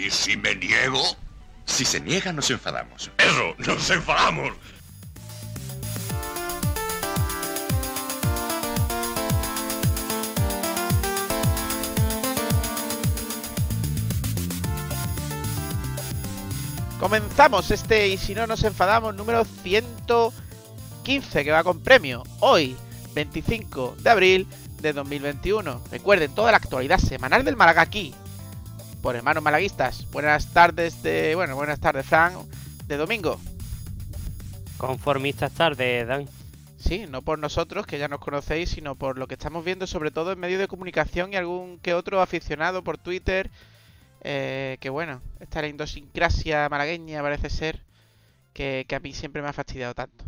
¿Y si me niego? Si se niega, nos enfadamos. Eso, nos enfadamos. Comenzamos este y si no nos enfadamos número 115 que va con premio hoy 25 de abril de 2021. Recuerden toda la actualidad semanal del Málaga aquí por hermanos malaguistas. Buenas tardes de bueno, buenas tardes Fran de domingo. Conformistas tardes, Dan. Sí, no por nosotros, que ya nos conocéis, sino por lo que estamos viendo, sobre todo en medios de comunicación y algún que otro aficionado por Twitter eh, que bueno, esta la idiosincrasia malagueña parece ser que, a mí siempre me ha fastidiado tanto.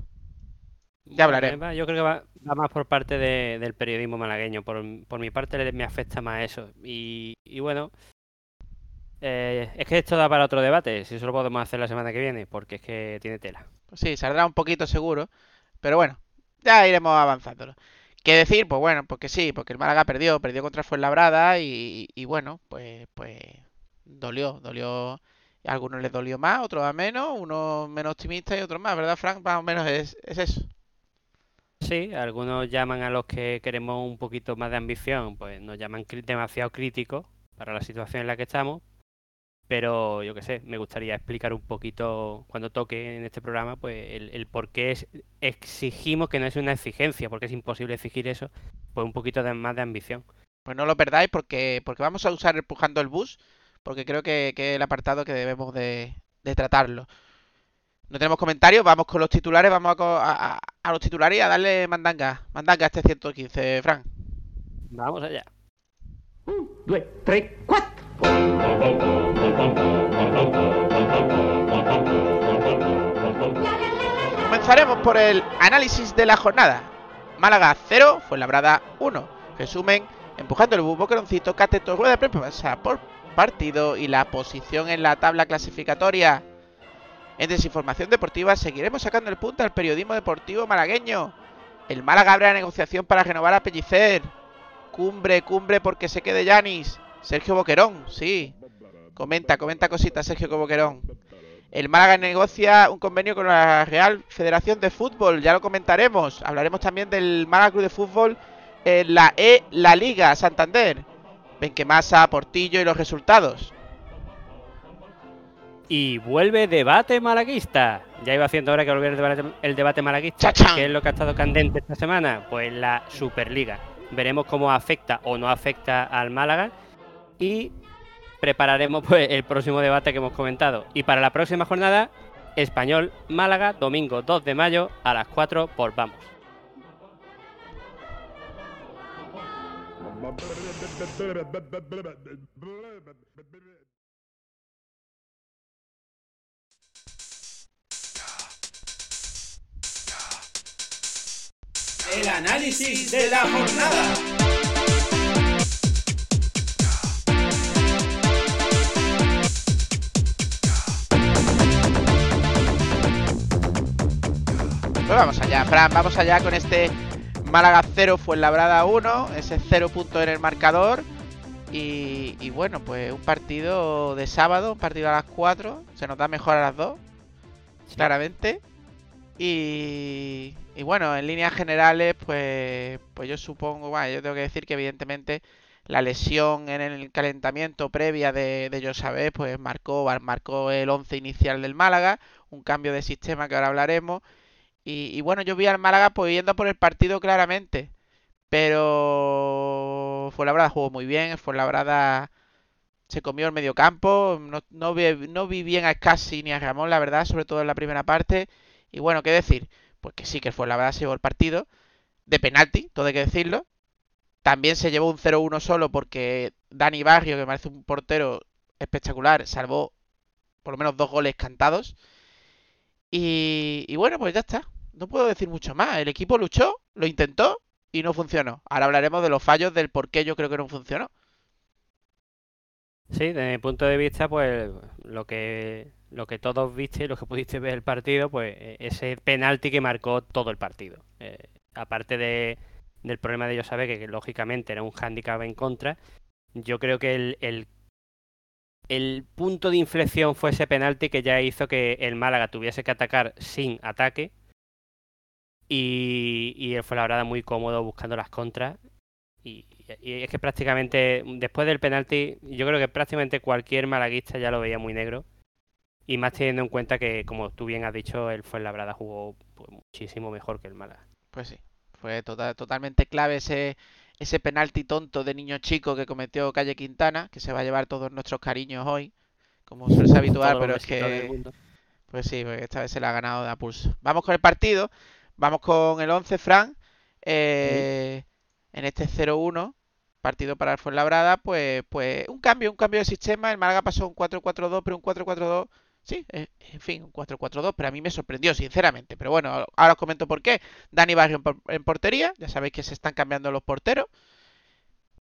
Ya hablaré. Yo creo que va, más por parte del periodismo malagueño. Por, mi parte me afecta más eso. Y, bueno, eh, es que esto da para otro debate. Si eso lo podemos hacer la semana que viene, porque es que tiene tela. Pues sí, saldrá un poquito seguro. Pero bueno, ya iremos avanzándolo. ¿Qué decir? Pues bueno, porque sí, porque el Málaga perdió, perdió contra Fuenlabrada y, y bueno, pues, pues dolió, dolió. A algunos les dolió más, otros a menos, unos menos optimistas y otros más, ¿verdad, Frank? Más o menos es, eso. Sí, algunos llaman a los que queremos un poquito más de ambición, pues nos llaman demasiado críticos para la situación en la que estamos. Pero yo qué sé, me gustaría explicar un poquito cuando toque en este programa, pues el, por qué exigimos que no es una exigencia, porque es imposible exigir eso, pues un poquito de, más de ambición. Pues no lo perdáis porque, porque vamos a usar empujando el bus porque creo que, es el apartado que debemos de, tratarlo. No tenemos comentarios, vamos con los titulares, vamos a, los titulares y a darle mandanga, mandanga a este 115, Fran. Vamos allá. Un, dos, tres, cuatro. Comenzaremos por el análisis de la jornada. Málaga 0, Fuenlabrada 1. Resumen, empujando el boqueroncito, cateto, rueda prensa por partido y la posición en la tabla clasificatoria. En Desinformación Deportiva seguiremos sacando el punto al periodismo deportivo malagueño. El Málaga abre la negociación para renovar a Pellicer. Cumbre, cumbre porque se quede Yanis. Sergio Boquerón, sí. Comenta, comenta cositas Sergio Boquerón. El Málaga negocia un convenio con la Real Federación de Fútbol, ya lo comentaremos. Hablaremos también del Málaga Club de Fútbol en la E La Liga Santander masa Portillo y los resultados. Y vuelve debate malaguista. Ya iba haciendo ahora que volver el debate, malaguista. ¿Qué es lo que ha estado candente esta semana? Pues la Superliga. Veremos cómo afecta o no afecta al Málaga. Y prepararemos pues el próximo debate que hemos comentado. Y para la próxima jornada, Español Málaga, domingo 2 de mayo a las 4 por Vamos. El análisis de la jornada. Pues vamos allá, Fran, vamos allá con este Málaga 0, fue Labrada 1, ese 0 punto en el marcador. Y, bueno, pues un partido de sábado, un partido a las 4, se nos da mejor a las 2, claramente. Y, bueno, en líneas generales, pues, pues yo supongo, bueno, yo tengo que decir que evidentemente la lesión en el calentamiento previa de, de Josabé, pues marcó, marcó el 11 inicial del Málaga, un cambio de sistema que ahora hablaremos y, bueno, yo vi al Málaga pues yendo por el partido claramente. Pero fue la jugó muy bien. Fue la se comió el medio campo. No, no, vi, no vi bien a Scassi ni a Ramón, la verdad, sobre todo en la primera parte. Y bueno, ¿qué decir? Pues que sí, que fue la verdad se llevó el partido. De penalti, todo hay que decirlo. También se llevó un 0-1 solo porque Dani Barrio, que me parece un portero espectacular, salvó por lo menos dos goles cantados. Y, bueno, pues ya está. No puedo decir mucho más. El equipo luchó, lo intentó y no funcionó. Ahora hablaremos de los fallos del por qué yo creo que no funcionó. Sí, desde mi punto de vista, pues lo que lo que todos viste, lo que pudiste ver el partido, pues e, ese penalti que marcó todo el partido. Eh, aparte de, del problema de ellos sabe que, lógicamente era un hándicap en contra, yo creo que el el punto de inflexión fue ese penalti que ya hizo que el Málaga tuviese que atacar sin ataque. Y, y él fue la verdad muy cómodo buscando las contras. Y, es que prácticamente, después del penalti, yo creo que prácticamente cualquier malaguista ya lo veía muy negro. Y más teniendo en cuenta que, como tú bien has dicho, el Fuenlabrada jugó pues, muchísimo mejor que el Málaga. Pues sí, fue tota-, totalmente clave ese, ese penalti tonto de niño chico que cometió Calle Quintana, que se va a llevar todos nuestros cariños hoy, como suele ser habitual, pero es que... Pues sí, porque esta vez se la ha ganado de a pulso. Vamos con el partido, vamos con el 11, Fran. Eh, en este 0-1, partido para el Fuenlabrada, pues, pues un cambio, un cambio de sistema. El Málaga pasó un 4-4-2, pero un 4-4-2 Sí, eh, en fin, un 4-4-2, pero a mí me sorprendió, sinceramente. Pero bueno, ahora os comento por qué. Dani Barrio en, portería, ya sabéis que se están cambiando los porteros.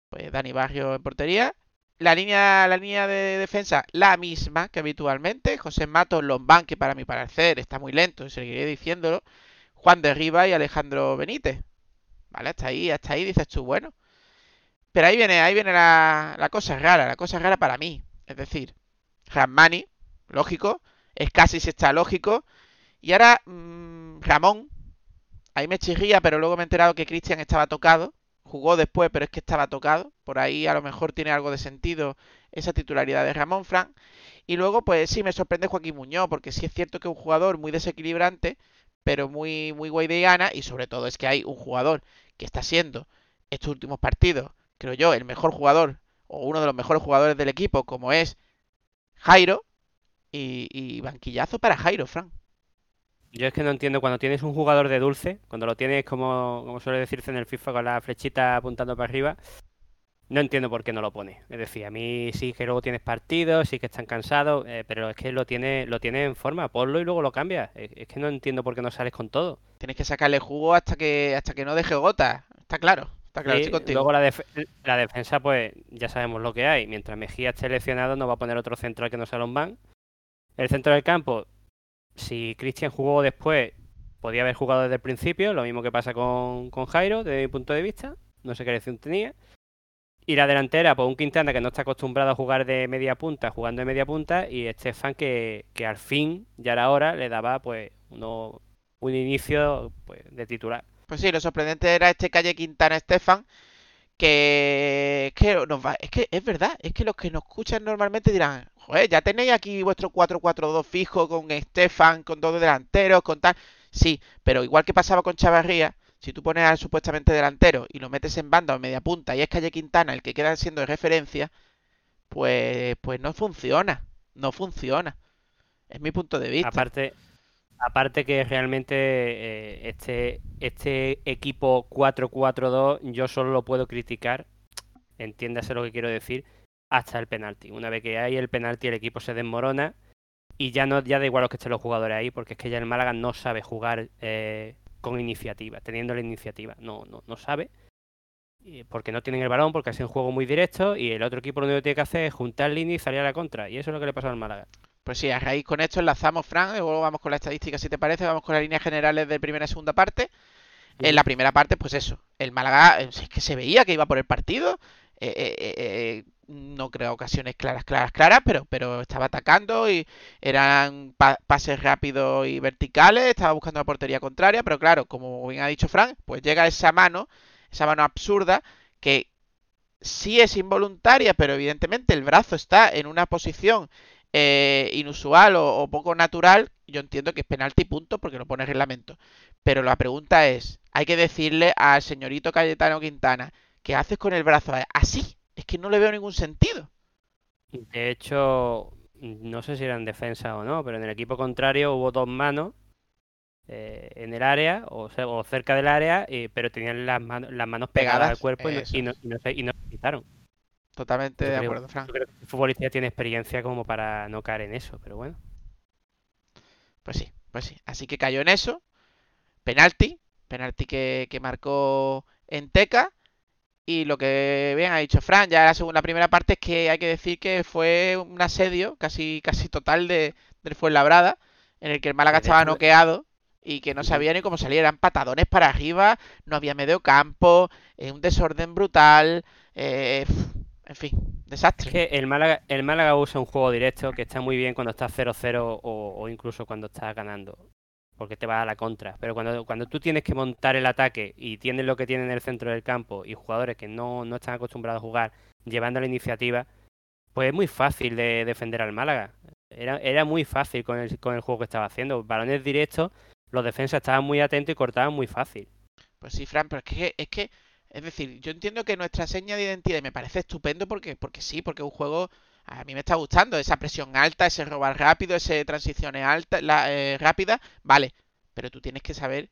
Pues Dani Barrio en portería. La línea, la línea de defensa, la misma que habitualmente. José Matos, Lombán, que para mi parecer está muy lento, seguiré diciéndolo. Juan de Riva y Alejandro Benítez. Vale, hasta ahí, hasta ahí dices tú, bueno. Pero ahí viene, ahí viene la, la cosa rara, la cosa rara para mí. Es decir, Ramani lógico. Es casi si está lógico. Y ahora mm, Ramón, ahí me chirría, pero luego me he enterado que Cristian estaba tocado. Jugó después, pero es que estaba tocado. Por ahí a lo mejor tiene algo de sentido esa titularidad de Ramón Frank. Y luego, pues sí, me sorprende Joaquín Muñoz, porque sí es cierto que es un jugador muy desequilibrante, pero muy, muy guay de gana. Y sobre todo es que hay un jugador que está siendo estos últimos partidos, creo yo, el mejor jugador o uno de los mejores jugadores del equipo, como es Jairo, y, banquillazo para Jairo, Frank. Yo es que no entiendo cuando tienes un jugador de dulce, cuando lo tienes como, como suele decirse en el FIFA con la flechita apuntando para arriba, no entiendo por qué no lo pone. Es decir, a mí sí que luego tienes partidos, sí que están cansados, eh, pero es que lo tiene, lo tiene en forma, ponlo y luego lo cambias. Es, que no entiendo por qué no sales con todo. Tienes que sacarle jugo hasta que, hasta que no deje gota, está claro. Está claro, luego la, la, defensa, pues ya sabemos lo que hay. Mientras Mejía esté lesionado, no va a poner otro central que no sea Lombán. El centro del campo, si Cristian jugó después, podía haber jugado desde el principio, lo mismo que pasa con, Jairo, desde mi punto de vista. No sé qué elección tenía. Y la delantera, pues un Quintana que no está acostumbrado a jugar de media punta, jugando de media punta, y Estefan que, que al fin, ya era hora, le daba pues uno, un inicio pues, de titular. Pues sí, lo sorprendente era este calle Quintana Estefan, que, que nos va, es que es verdad, es que los que nos escuchan normalmente dirán, joder, ya tenéis aquí vuestro 4-4-2 fijo con Estefan, con dos delanteros, con tal. Sí, pero igual que pasaba con Chavarría, si tú pones al supuestamente delantero y lo metes en banda o media punta y es Calle Quintana el que queda siendo de referencia, pues, pues no funciona. No funciona. Es mi punto de vista. Aparte, aparte que realmente eh, este, este equipo 4-4-2 yo solo lo puedo criticar, entiéndase lo que quiero decir, hasta el penalti. Una vez que hay el penalti, el equipo se desmorona y ya no ya da igual los que estén los jugadores ahí, porque es que ya el Málaga no sabe jugar eh, con iniciativa, teniendo la iniciativa. No, no, no sabe. Porque no tienen el balón, porque es un juego muy directo y el otro equipo lo único que tiene que hacer es juntar línea y salir a la contra. Y eso es lo que le pasa al Málaga. Pues sí, a raíz con esto enlazamos, Fran, luego vamos con la estadística si te parece, vamos con las líneas generales de primera y segunda parte. En la primera parte, pues eso, el Málaga eh, es que se veía que iba por el partido, eh, eh, no creo ocasiones claras, claras, claras, pero, pero estaba atacando y eran pases rápidos y verticales, estaba buscando la portería contraria, pero claro, como bien ha dicho Frank, pues llega esa mano, esa mano absurda que sí es involuntaria, pero evidentemente el brazo está en una posición eh, inusual o, poco natural, yo entiendo que es penalti punto porque no pone reglamento. Pero la pregunta es, hay que decirle al señorito Cayetano Quintana, ¿qué haces con el brazo así? Es que no le veo ningún sentido. De hecho, no sé si era en defensa o no, pero en el equipo contrario hubo dos manos eh, en el área o, cerca del área, pero tenían las, las manos pegadas, al cuerpo y no, y, no, quitaron. Totalmente de acuerdo, Frank. creo que el futbolista tiene experiencia como para no caer en eso, pero bueno. Pues sí, pues sí. Así que cayó en eso. Penalti. Penalti que, que marcó en Teca. Y lo que bien ha dicho Fran, ya la segunda primera parte es que hay que decir que fue un asedio casi, casi total de, del Fuenlabrada, en el que el Málaga estaba noqueado y que no sabía ni cómo salir, eran patadones para arriba, no había medio campo, eh, un desorden brutal, eh, en fin, desastre. Es que el Málaga, el Málaga usa un juego directo que está muy bien cuando está 0-0 o, incluso cuando está ganando. Porque te va a la contra. Pero cuando, cuando tú tienes que montar el ataque y tienes lo que tiene en el centro del campo y jugadores que no, no están acostumbrados a jugar llevando la iniciativa, pues es muy fácil de defender al Málaga. Era, era muy fácil con el, con el juego que estaba haciendo. Balones directos, los defensas estaban muy atentos y cortaban muy fácil. Pues sí, Fran, pero es que, es que es decir, yo entiendo que nuestra seña de identidad me parece estupendo porque, porque sí, porque es un juego a mí me está gustando, esa presión alta, ese robar rápido, ese transiciones alta, la, eh, rápida, vale, pero tú tienes que saber,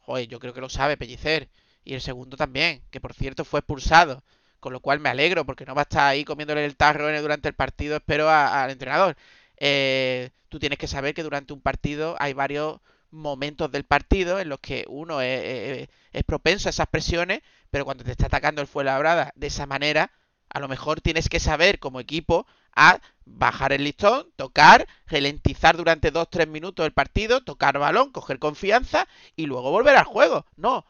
joder, yo creo que lo sabe Pellicer, y el segundo también, que por cierto fue expulsado, con lo cual me alegro porque no va a estar ahí comiéndole el tarro durante el partido, espero al entrenador. Eh, tú tienes que saber que durante un partido hay varios momentos del partido en los que uno es, es propenso a esas presiones, pero cuando te está atacando el Fuenlabrada de esa manera, a lo mejor tienes que saber como equipo a bajar el listón, tocar, ralentizar durante 2-3 minutos el partido, tocar balón, coger confianza y luego volver al juego. No,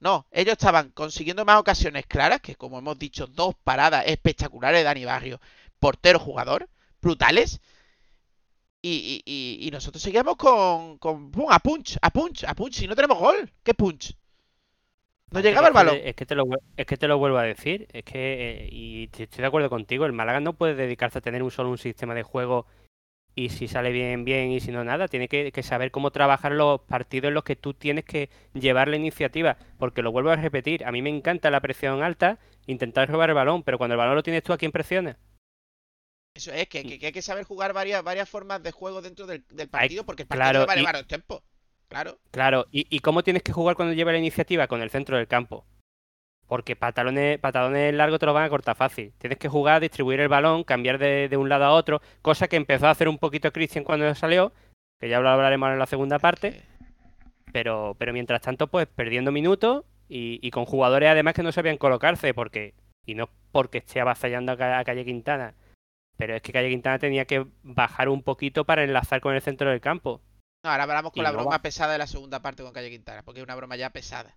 no, ellos estaban consiguiendo más ocasiones claras, que como hemos dicho, dos paradas espectaculares de Dani Barrio, portero jugador, brutales. Y, nosotros seguíamos con, con a punch, a punch, a punch, y no tenemos gol. ¿Qué punch? No llegaba el balón. Es que, te lo, es que te lo vuelvo a decir. Es que, eh, y estoy de acuerdo contigo, el Málaga no puede dedicarse a tener un solo un sistema de juego y si sale bien, bien y si no, nada. Tiene que, saber cómo trabajar los partidos en los que tú tienes que llevar la iniciativa. Porque lo vuelvo a repetir, a mí me encanta la presión alta, intentar robar el balón, pero cuando el balón lo tienes tú, ¿a quién presiones? Eso es, que, hay que saber jugar varias, varias formas de juego dentro del, partido, porque el partido claro, va a tiempo. Claro. Claro, ¿Y, cómo tienes que jugar cuando lleva la iniciativa? Con el centro del campo. Porque patalones, patalones largos te lo van a cortar fácil. Tienes que jugar, distribuir el balón, cambiar de, un lado a otro, cosa que empezó a hacer un poquito Christian cuando salió, que ya lo hablaremos en la segunda parte. Pero, pero mientras tanto, pues perdiendo minutos y, con jugadores además que no sabían colocarse, porque, y no porque esté avasallando a, a Calle Quintana, pero es que Calle Quintana tenía que bajar un poquito para enlazar con el centro del campo. No, ahora hablamos con la broma pesada de la segunda parte con Calle Quintana, porque es una broma ya pesada.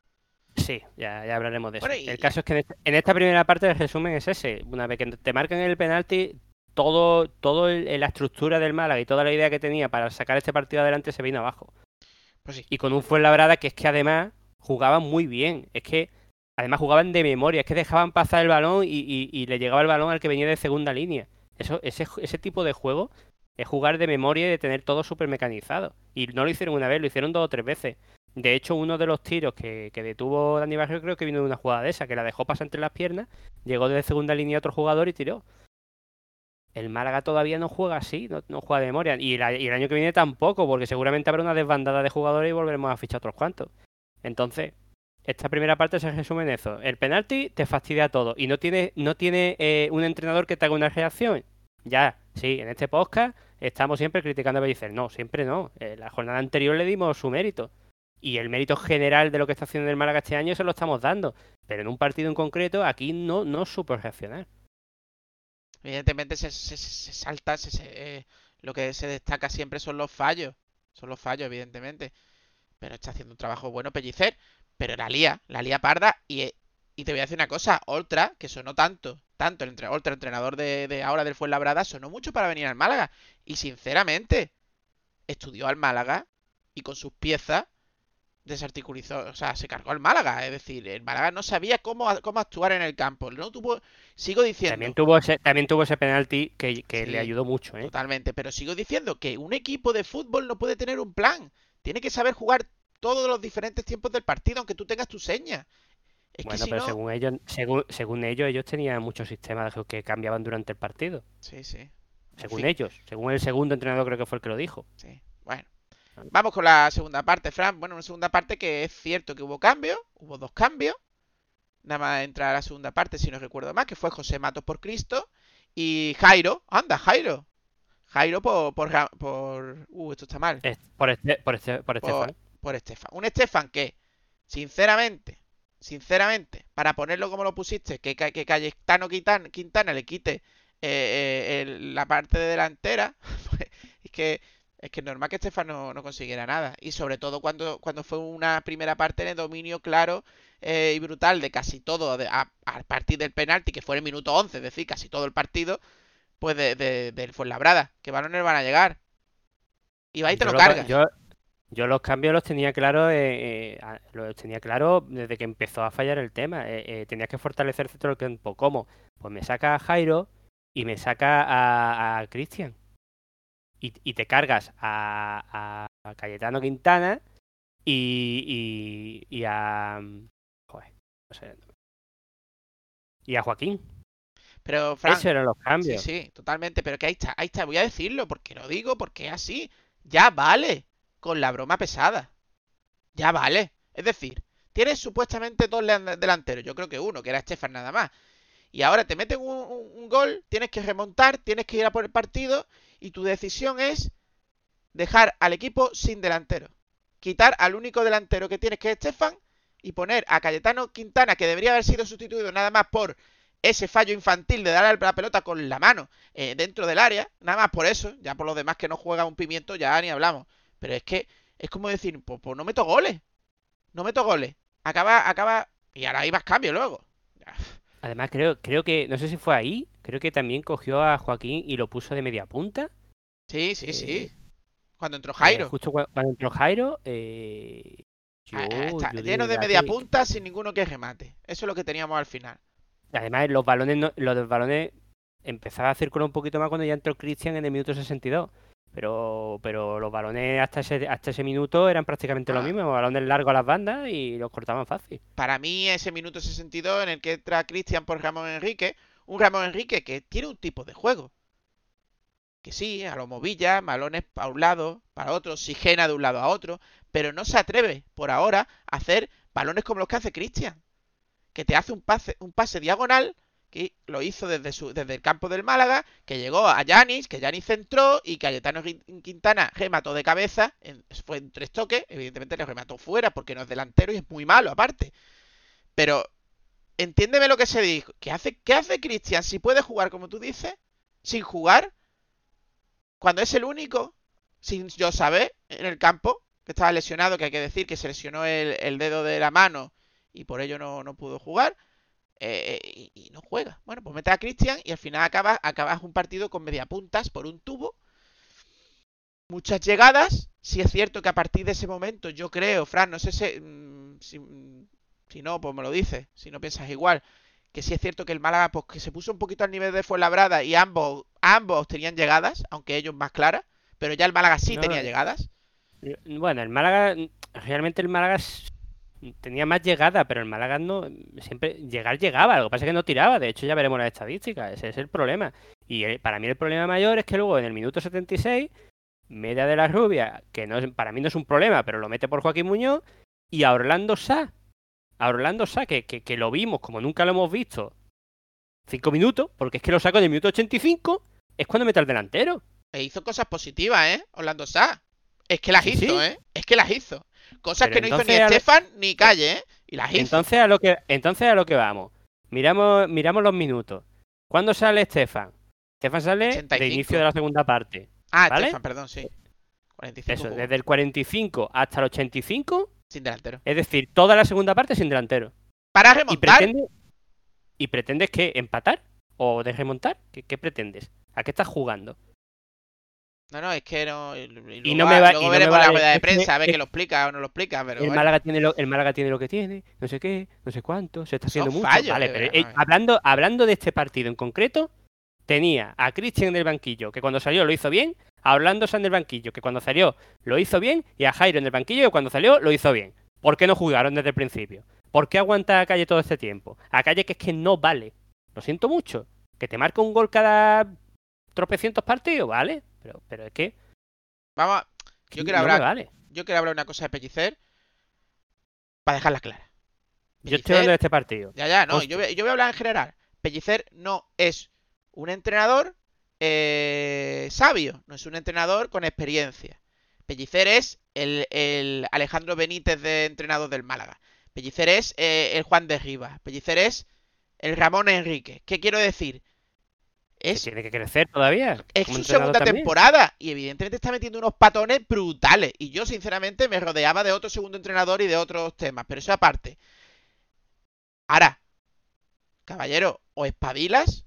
Sí, ya, ya hablaremos de eso. El caso es que este, en, esta primera parte el resumen es ese. Una vez que te marcan el penalti, todo, todo la estructura del Málaga y toda la idea que tenía para sacar este partido adelante se vino abajo. Pues sí. Y con un Fuenlabrada que es que además jugaban muy bien. Es que además jugaban de memoria, es que dejaban pasar el balón y, le llegaba el balón al que venía de segunda línea. Eso, ese, ese tipo de juego es jugar de memoria y de tener todo súper mecanizado. Y no lo hicieron una vez, lo hicieron dos o tres veces. De hecho, uno de los tiros que, detuvo Dani Barrio creo que vino de una jugada de esa, que la dejó pasar entre las piernas, llegó desde segunda línea otro jugador y tiró. El Málaga todavía no juega así, no, juega de memoria. Y, el año que viene tampoco, porque seguramente habrá una desbandada de jugadores y volveremos a fichar otros cuantos. Entonces, esta primera parte se resume en eso. El penalti te fastidia todo y no tiene, no tiene eh, un entrenador que te haga una reacción. Ya, sí, en este podcast estamos siempre criticando a Bellicer. No, siempre no. En la jornada anterior le dimos su mérito. Y el mérito general de lo que está haciendo el Málaga este año se lo estamos dando. Pero en un partido en concreto, aquí no, no supo reaccionar. Evidentemente se, salta, eh, lo que se destaca siempre son los fallos. Son los fallos, evidentemente. Pero está haciendo un trabajo bueno Pellicer. Pero la lía, la lía parda. Y, y te voy a decir una cosa, Ultra, que sonó tanto tanto el otro entrenador de, ahora del Fuenlabrada, sonó mucho para venir al Málaga. Y sinceramente, estudió al Málaga y con sus piezas desarticulizó, o sea, se cargó al Málaga. Es decir, el Málaga no sabía cómo, cómo actuar en el campo. No tuvo, sigo diciendo. También tuvo ese, también tuvo ese penalti que, le ayudó mucho, ¿eh? Totalmente, pero sigo diciendo que un equipo de fútbol no puede tener un plan. Tiene que saber jugar todos los diferentes tiempos del partido, aunque tú tengas tu seña bueno, pero según ellos, según, ellos, ellos tenían muchos sistemas que cambiaban durante el partido. Sí, sí. Según ellos, según el segundo entrenador creo que fue el que lo dijo. Sí, bueno. Vamos con la segunda parte, Fran. Bueno, una segunda parte que es cierto que hubo cambios, hubo dos cambios. Nada más entrar a la segunda parte, si no recuerdo más, que fue José Matos por Cristo y Jairo. Anda, Jairo. Jairo por. por, por uh, esto está mal. por, este, por, este, por Estefan. Por Estefan. Un Estefan que, sinceramente, sinceramente, para ponerlo como lo pusiste, que, que Cayetano Quintana, le quite eh, eh, la parte de delantera, pues, es que es que normal que Estefan no, consiguiera nada. Y sobre todo cuando, cuando fue una primera parte en el dominio claro eh, y brutal de casi todo a, partir del penalti, que fue en el minuto 11, es decir, casi todo el partido, pues de, de, del Fuenlabrada. ¿Qué balones van a llegar? Y va y te lo, cargas. Yo, los cambios los tenía claro, eh, eh, los tenía claro desde que empezó a fallar el tema. Eh, tenías que fortalecer el centro del campo. ¿Cómo? Pues me saca a Jairo y me saca a, a Cristian. Y, te cargas a, a, Cayetano Quintana y, y, a. Joder, no sé. Y a Joaquín. Pero, Frank, Esos eran los cambios. Sí, sí, totalmente. Pero que ahí está, ahí está. Voy a decirlo porque lo digo, porque es así. Ya vale con la broma pesada. Ya vale. Es decir, tienes supuestamente dos delanteros. Yo creo que uno, que era Estefan nada más y ahora te meten un, gol, tienes que remontar, tienes que ir a por el partido y tu decisión es dejar al equipo sin delantero. Quitar al único delantero que tienes, que es Estefan, y poner a Cayetano Quintana, que debería haber sido sustituido nada más por ese fallo infantil de darle la pelota con la mano eh, dentro del área, nada más por eso, ya por los demás que no juega un pimiento ya ni hablamos. Pero es que es como decir, pues, pues no meto goles, no meto goles, acaba, acaba, y ahora hay más cambio luego. Además, creo, creo que, no sé si fue ahí, creo que también cogió a Joaquín y lo puso de media punta. Sí, sí, sí. Eh, cuando entró Jairo. Eh, justo cuando, entró Jairo, eh, ah, está lleno de media punta sin ninguno que remate. Eso es lo que teníamos al final. Además, los balones, los balones empezaba a circular un poquito más cuando ya entró Cristian en el minuto 62. Pero, pero los balones hasta ese, hasta ese minuto eran prácticamente lo ah. mismo, balones largos a las bandas y los cortaban fácil. Para mí ese minuto 62 en el que entra Cristian por Ramón Enrique, un Ramón Enrique que tiene un tipo de juego. Que sí, a lo movilla, balones para un lado, para otro, sigena de un lado a otro, pero no se atreve por ahora a hacer balones como los que hace Cristian. Que te hace un pase, un pase diagonal que lo hizo desde, su, desde el campo del Málaga, que llegó a Yanis, que Yanis centró y Cayetano Quintana remató de cabeza, fue en tres toques, evidentemente le remató fuera porque no es delantero y es muy malo aparte. Pero, entiéndeme lo que se dijo, ¿qué hace, qué hace Cristian si puede jugar como tú dices? Sin jugar, cuando es el único, sin yo saber, en el campo, que estaba lesionado, que hay que decir que se lesionó el, dedo de la mano y por ello no, no pudo jugar. Eh, y, no juega. Bueno, pues mete a Cristian y al final acabas, acabas un partido con media puntas por un tubo. Muchas llegadas. Si es cierto que a partir de ese momento, yo creo, Fran, no sé si, mm, mm, si, no, pues me lo dices, si no piensas igual, que sí es cierto que el Málaga, pues que se puso un poquito al nivel de Fuenlabrada y ambos, ambos tenían llegadas, aunque ellos más claras, pero ya el Málaga sí tenía llegadas. Bueno, el Málaga, realmente el Málaga tenía más llegada, pero el Málaga no siempre llegar llegaba, lo que pasa es que no tiraba, de hecho ya veremos las estadísticas, ese es el problema. Y eh, para mí el problema mayor es que luego en el minuto 76, media de la rubia, que no para mí no es un problema, pero lo mete por Joaquín Muñoz, y a Orlando Sá, a Orlando Sá, que, que, lo vimos como nunca lo hemos visto, cinco minutos, porque es que lo saco en el minuto 85, es cuando mete al delantero. E hizo cosas positivas, ¿eh? Orlando Sá. Es que las hizo, ¿eh? Es que las hizo. Cosas que no hizo ni Estefan ni Calle, ¿eh? Y las hizo. Entonces a lo que, entonces a lo que vamos. Miramos, miramos los minutos. ¿Cuándo sale Estefan? Estefan sale de inicio de la segunda parte. Ah, Estefan, perdón, sí. 45 Eso, desde el 45 hasta el 85. Sin delantero. Es decir, toda la segunda parte sin delantero. Para remontar. ¿Y, pretendes que empatar? ¿O de remontar? ¿Qué pretendes? ¿A qué estás jugando? No, no, es que no. Y, no me va, luego veremos la rueda de prensa, a ver que lo explica o no lo explica. Pero el, Málaga tiene lo, el Málaga tiene lo que tiene, no sé qué, no sé cuánto, se está haciendo mucho. vale, pero eh, hablando, hablando de este partido en concreto, tenía a Cristian en el banquillo, que cuando salió lo hizo bien, a Orlando San en el banquillo, que cuando salió lo hizo bien, y a Jairo en el banquillo, que cuando salió lo hizo bien. ¿Por qué no jugaron desde el principio? ¿Por qué aguanta a Calle todo este tiempo? A Calle que es que no vale. Lo siento mucho. Que te marca un gol cada tropecientos partidos, ¿vale? Pero, pero es que. Vamos, yo quiero hablar. Yo quiero hablar una cosa de Pellicer. Para dejarla clara. yo estoy hablando de este partido. Ya, ya, no. Yo, voy a hablar en general. Pellicer no es un entrenador eh, sabio. No es un entrenador con experiencia. Pellicer es el, Alejandro Benítez de entrenador del Málaga. Pellicer es eh, el Juan de Rivas. Pellicer es el Ramón Enrique. ¿Qué quiero decir? Tiene que crecer todavía. Es su segunda temporada y evidentemente está metiendo unos patones brutales. Y yo, sinceramente, me rodeaba de otro segundo entrenador y de otros temas. Pero eso aparte. Ahora, caballero, o espabilas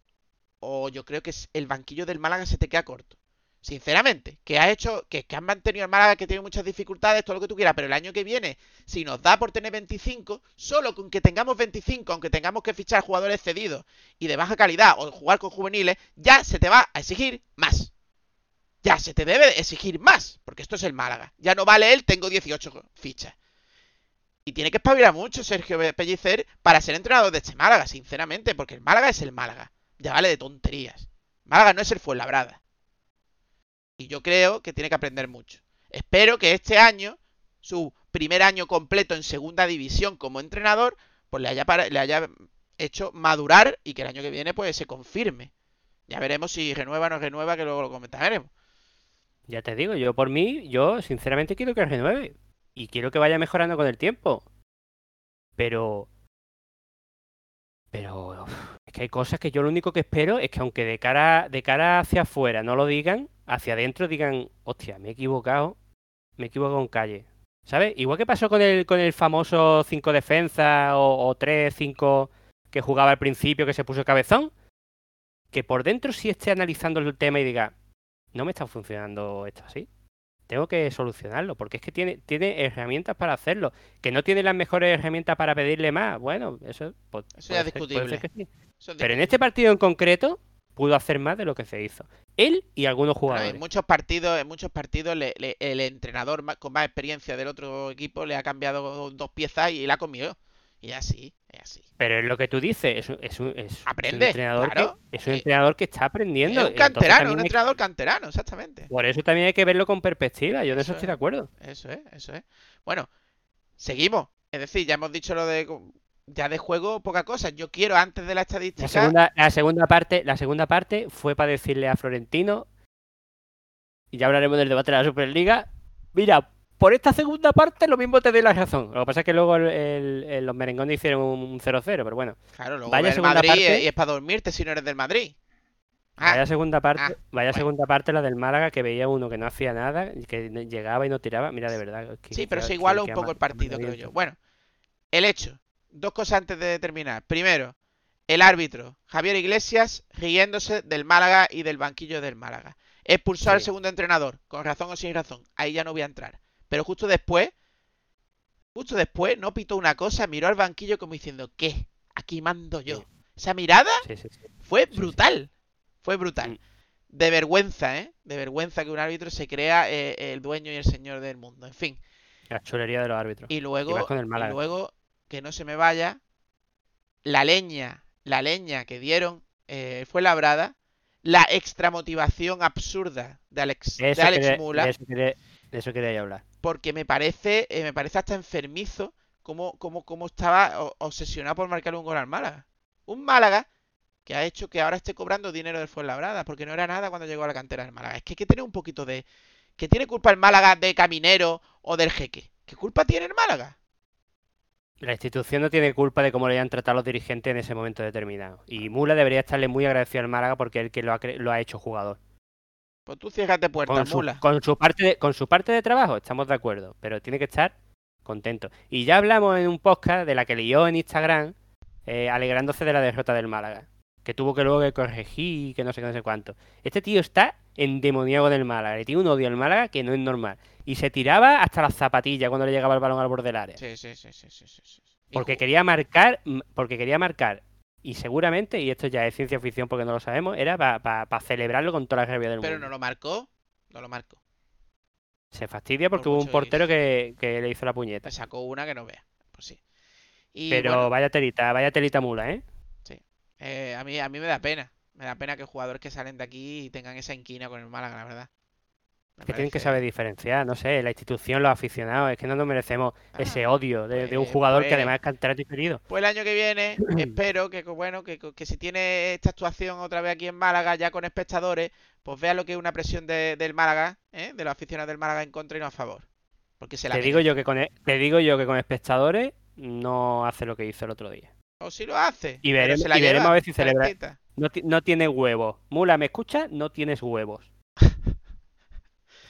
o yo creo que el banquillo del Málaga se te queda corto. Sinceramente, que ha hecho, que, han mantenido el Málaga que tiene muchas dificultades, todo lo que tú quieras, pero el año que viene, si nos da por tener 25, solo con que tengamos 25, aunque tengamos que fichar jugadores cedidos y de baja calidad o jugar con juveniles, ya se te va a exigir más. Ya se te debe exigir más, porque esto es el Málaga. Ya no vale él, tengo 18 fichas. Y tiene que espabilar mucho Sergio Pellicer para ser entrenador de este Málaga, sinceramente, porque el Málaga es el Málaga. Ya vale de tonterías. Málaga no es el Fuenlabrada. Y yo creo que tiene que aprender mucho. Espero que este año, su primer año completo en segunda división como entrenador, pues le haya, le haya hecho madurar y que el año que viene pues se confirme. Ya veremos si renueva o no renueva, que luego lo comentaremos. Ya te digo, yo por mí, yo sinceramente quiero que renueve. Y quiero que vaya mejorando con el tiempo. Pero... Pero... Es que hay cosas que yo lo único que espero es que aunque de cara, de cara hacia afuera no lo digan, hacia adentro digan, hostia, me he equivocado, me he equivocado en calle. ¿Sabes? Igual que pasó con el, con el famoso 5 defensa o, 3, 5 que jugaba al principio que se puso cabezón, que por dentro sí esté analizando el tema y diga, no me está funcionando esto así. Tengo que solucionarlo, porque es que tiene, tiene herramientas para hacerlo. Que no tiene las mejores herramientas para pedirle más. Bueno, eso, eso es discutible. Pero en este partido en concreto, pudo hacer más de lo que se hizo. Él y algunos jugadores. en muchos partidos, en muchos partidos el entrenador con más experiencia del otro equipo le ha cambiado dos piezas y la ha comido. Y así, es así. Pero es lo que tú dices, es, un, Aprende, entrenador, que, es un entrenador que está aprendiendo. Es un canterano, un entrenador canterano, exactamente. Por eso también hay que verlo con perspectiva, yo de eso, estoy de acuerdo. Eso es, eso es. Bueno, seguimos. Es decir, ya hemos dicho lo de ya de juego poca cosa. Yo quiero antes de la estadística. La segunda, la segunda parte, la segunda parte fue para decirle a Florentino, y ya hablaremos del debate de la Superliga. Mira, por esta segunda parte lo mismo te doy la razón. Lo que pasa es que luego los merengones hicieron un 0-0, pero bueno. Claro, luego vaya segunda Madrid parte, y es para dormirte si no eres del Madrid. vaya ah, segunda parte, ah, vaya segunda parte la del Málaga que veía uno que no hacía nada, que llegaba y no tiraba. Mira, de verdad. sí, pero se iguala un poco el partido, creo yo. Bueno, el hecho dos cosas antes de terminar. Primero, el árbitro, Javier Iglesias, riéndose del Málaga y del banquillo del Málaga. Expulsó al segundo entrenador, con razón o sin razón. Ahí ya no voy a entrar. Pero justo después, justo después, no pitó una cosa, miró al banquillo como diciendo, ¿qué? Aquí mando yo. Esa mirada fue brutal. Fue brutal. Mm. De vergüenza, ¿eh? De vergüenza que un árbitro se crea eh, el dueño y el señor del mundo. En fin. La chulería de los árbitros. Y luego, y luego que no se me vaya, la leña, la leña que dieron eh, fue labrada, la extra motivación absurda de Alex, de Alex Mula. De eso, quería, hablar. Porque me parece, eh, me parece hasta enfermizo como, como, como estaba obsesionado por marcar un gol al Málaga. Un Málaga que ha hecho que ahora esté cobrando dinero del Fuenlabrada, porque no era nada cuando llegó a la cantera del Málaga. Es que hay que tener un poquito de... ¿Que tiene culpa el Málaga de Caminero o del Jeque? ¿Qué culpa tiene el Málaga? La institución no tiene culpa de cómo le hayan tratado los dirigentes en ese momento determinado. Y Mula debería estarle muy agradecido al Málaga porque es el que lo ha, lo ha hecho jugador. Pues tú ciérrate puertas, Mula. Con su, parte de, con su parte de trabajo, estamos de acuerdo. Pero tiene que estar contento. Y ya hablamos en un podcast de la que leyó en Instagram, eh, alegrándose de la derrota del Málaga. Que tuvo que luego que corregir y que no sé qué, no sé cuánto. Este tío está endemoniado del Málaga. Le tiene un odio al Málaga que no es normal y se tiraba hasta las zapatillas cuando le llegaba el balón al borde del área. Sí, sí, sí, sí, sí, sí. Porque quería marcar, porque quería marcar. Y seguramente, y esto ya es ciencia ficción porque no lo sabemos, era para celebrarlo con toda la rabia del mundo. Pero no lo marcó, no lo marcó. Se fastidia porque hubo un portero que, le hizo la puñeta. Le sacó una que no vea, pues sí. Pero vaya telita, vaya telita mula, ¿eh? Sí. Eh, a, mí, a mí me da pena. Me da pena que jugadores que salen de aquí tengan esa inquina con el Málaga, la verdad que tienen que saber diferenciar, no sé, la institución, los aficionados, es que no nos merecemos ah, ese odio de, un pues, jugador que pues, además es canterano diferido. Pues el año que viene espero que bueno que, si tiene esta actuación otra vez aquí en Málaga ya con espectadores, pues vea lo que es una presión del Málaga, ¿eh? de los aficionados del Málaga en contra y no a favor. Porque se la te digo yo que con e, te digo yo que con espectadores no hace lo que hizo el otro día. O si lo hace. Y, veremos, a ver si celebra. No, no tiene huevos. Mula, ¿me escucha? No tienes huevos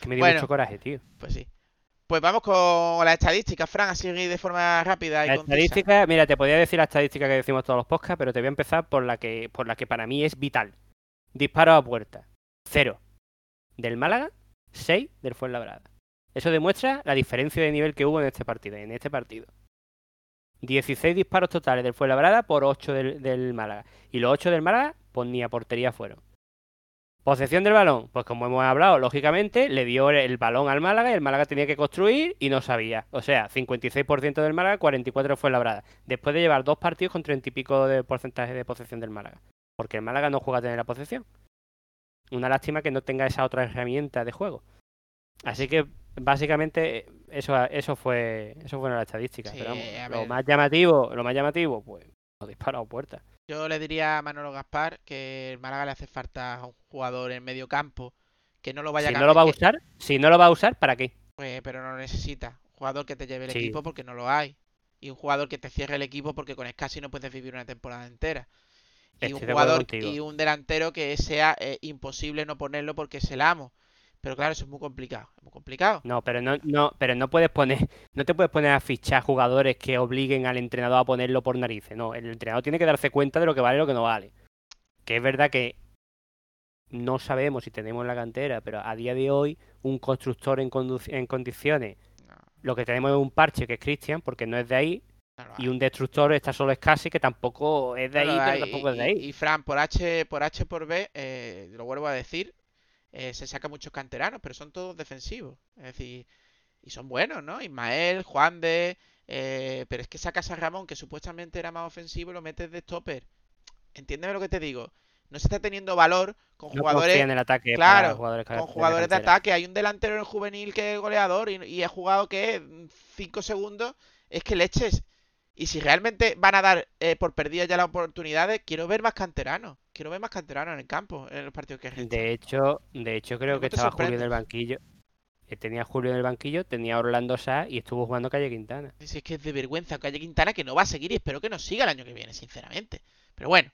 me dio mucho coraje, tío. Pues sí. Pues vamos con las estadísticas, Fran, así de forma rápida y La estadística, mira, te podría decir la estadística que decimos todos los podcasts, pero te voy a empezar por la que, por la que para mí es vital. Disparos a puerta, cero. Del Málaga, 6 del Fuenlabrada. Eso demuestra la diferencia de nivel que hubo en este partido. En este partido. 16 disparos totales del Fuenlabrada por 8 del, del Málaga. Y los 8 del Málaga, pues ni a portería fueron. Posesión del balón, pues como hemos hablado, lógicamente le dio el balón al Málaga y el Málaga tenía que construir y no sabía. O sea, 56% del Málaga, 44% fue labrada. Después de llevar dos partidos con 30 y pico de porcentaje de posesión del Málaga. Porque el Málaga no juega a tener la posesión. Una lástima que no tenga esa otra herramienta de juego. Así que básicamente eso, eso fue eso fue la estadística. lo más llamativo, lo más llamativo, pues los disparos a puerta. Yo le diría a Manolo Gaspar que el Málaga le hace falta a un jugador en medio campo que no lo vaya si a no lo va a usar, si no lo va a usar, ¿para qué? Pues, pero no lo necesita. Un jugador que te lleve el equipo porque no lo hay. Y un jugador que te cierre el equipo porque con Scassi no puedes vivir una temporada entera. Y un jugador y un delantero que sea eh, imposible no ponerlo porque es el amo. Pero claro, eso es muy complicado, muy complicado. No, pero no, no, pero no puedes poner, no te puedes poner a fichar jugadores que obliguen al entrenador a ponerlo por narices. No, el entrenador tiene que darse cuenta de lo que vale y lo que no vale. Que es verdad que no sabemos si tenemos en la cantera, pero a día de hoy un constructor en, en condiciones, lo que tenemos es un parche que es Cristian, porque no es de ahí, y un destructor está solo es casi que tampoco es de ahí, pero tampoco es de ahí. Y, Fran, por H, por H por B, eh, lo vuelvo a decir, eh, se saca muchos canteranos, pero son todos defensivos. Es decir, y son buenos, ¿no? Ismael, Juan de. Eh, pero es que sacas a Ramón, que supuestamente era más ofensivo, y lo metes de stopper. Entiéndeme lo que te digo. No se está teniendo valor con jugadores. En el ataque claro, con jugadores de, ataque. Hay un delantero en el juvenil que es goleador y, y ha jugado que 5 segundos. Es que leches. Y si realmente van a dar eh, por perdidas ya las oportunidades, quiero ver más canteranos. Quiero ver más canteranos en el campo, en los partidos que De hecho, de hecho creo que estaba Julio en el banquillo. Eh, tenía Julio en el banquillo, tenía Orlando Sá y estuvo jugando Calle Quintana. Es que es de vergüenza Calle Quintana que no va a seguir y espero que nos siga el año que viene, sinceramente. Pero bueno,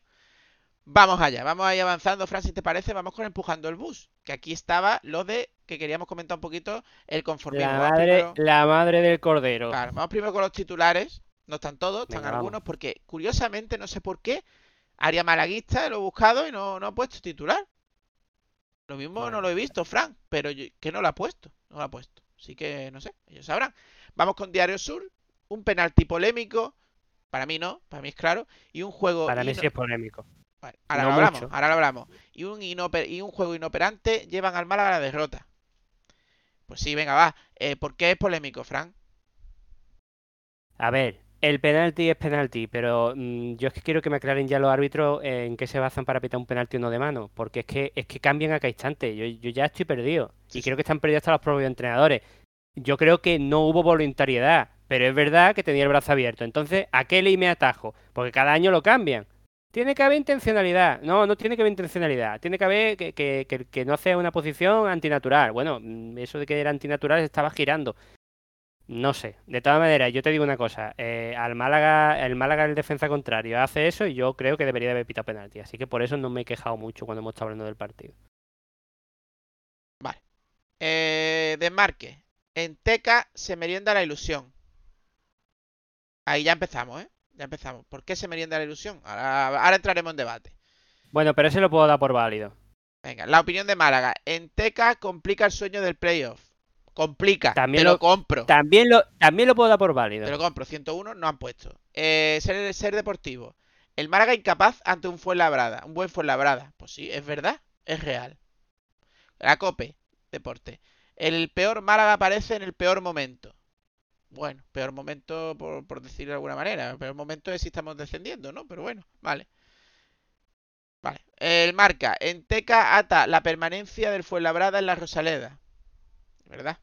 vamos allá, vamos ahí avanzando, Fran, si te parece, vamos con empujando el bus. Que aquí estaba lo de que queríamos comentar un poquito el conformismo. La madre, la madre del cordero. Claro, vamos primero con los titulares no están todos, están algunos, porque curiosamente, no sé por qué, área malaguista lo he buscado y no, no ha puesto titular. Lo mismo no lo he visto, Frank, pero que no lo ha puesto, no lo ha puesto. Así que no sé, ellos sabrán. Vamos con Diario Sur, un penalti polémico, para mí no, para mí es claro, y un juego... Para mí sí es polémico. ahora lo hablamos, ahora lo hablamos. Y un, y un juego inoperante llevan al Málaga a la derrota. Pues sí, venga, va. Eh, ¿Por qué es polémico, Frank? A ver, el penalti es penalti, pero mm, yo es que quiero que me aclaren ya los árbitros en qué se basan para pitar un penalti o no de mano, porque es que es que cambian a cada instante. Yo, ya estoy perdido y creo que están perdidos hasta los propios entrenadores. Yo creo que no hubo voluntariedad, pero es verdad que tenía el brazo abierto. Entonces, ¿a qué ley me atajo? Porque cada año lo cambian. Tiene que haber intencionalidad. No, no tiene que haber intencionalidad. Tiene que haber que, que, que no sea una posición antinatural. Bueno, mm, eso de que era antinatural estaba girando. No sé. De todas maneras, yo te digo una cosa. Eh, al Málaga, el Málaga, el defensa contrario, hace eso y yo creo que debería de haber pitado penalti. Así que por eso no me he quejado mucho cuando hemos estado hablando del partido. Vale. Eh, desmarque. En Teca se merienda la ilusión. Ahí ya empezamos, ¿eh? Ya empezamos. ¿Por qué se merienda la ilusión? Ahora, ahora entraremos en debate. Bueno, pero ese lo puedo dar por válido. Venga, la opinión de Málaga. En Teca complica el sueño del playoff complica. También te lo, compro. También lo, también lo puedo dar por válido. Te lo compro. 101 no han puesto. Eh, ser, ser deportivo. El Málaga incapaz ante un Fuenlabrada. Un buen Fuenlabrada. Pues sí, es verdad. Es real. La Cope. Deporte. El peor Málaga aparece en el peor momento. Bueno, peor momento por, por decirlo de alguna manera. El peor momento es si estamos descendiendo, ¿no? Pero bueno, vale. Vale. El marca. En Teca ata la permanencia del Fuenlabrada en la Rosaleda. ¿Verdad?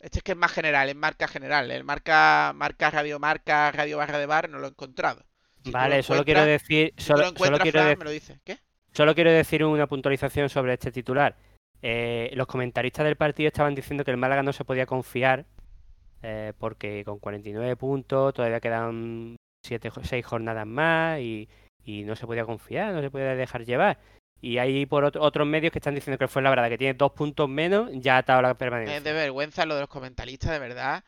Este es que es más general, es marca general. El marca, marca radio, marca radio barra de bar no lo he encontrado. vale, solo quiero decir. Solo, quiero me lo dice. ¿Qué? Solo quiero decir una puntualización sobre este titular. Eh, los comentaristas del partido estaban diciendo que el Málaga no se podía confiar eh, porque con 49 puntos todavía quedan 7, 6 jornadas más y, y no se podía confiar, no se podía dejar llevar. Y hay por otros medios que están diciendo que fue la verdad, que tiene dos puntos menos, ya ha la permanencia. Es de vergüenza lo de los comentaristas, de verdad.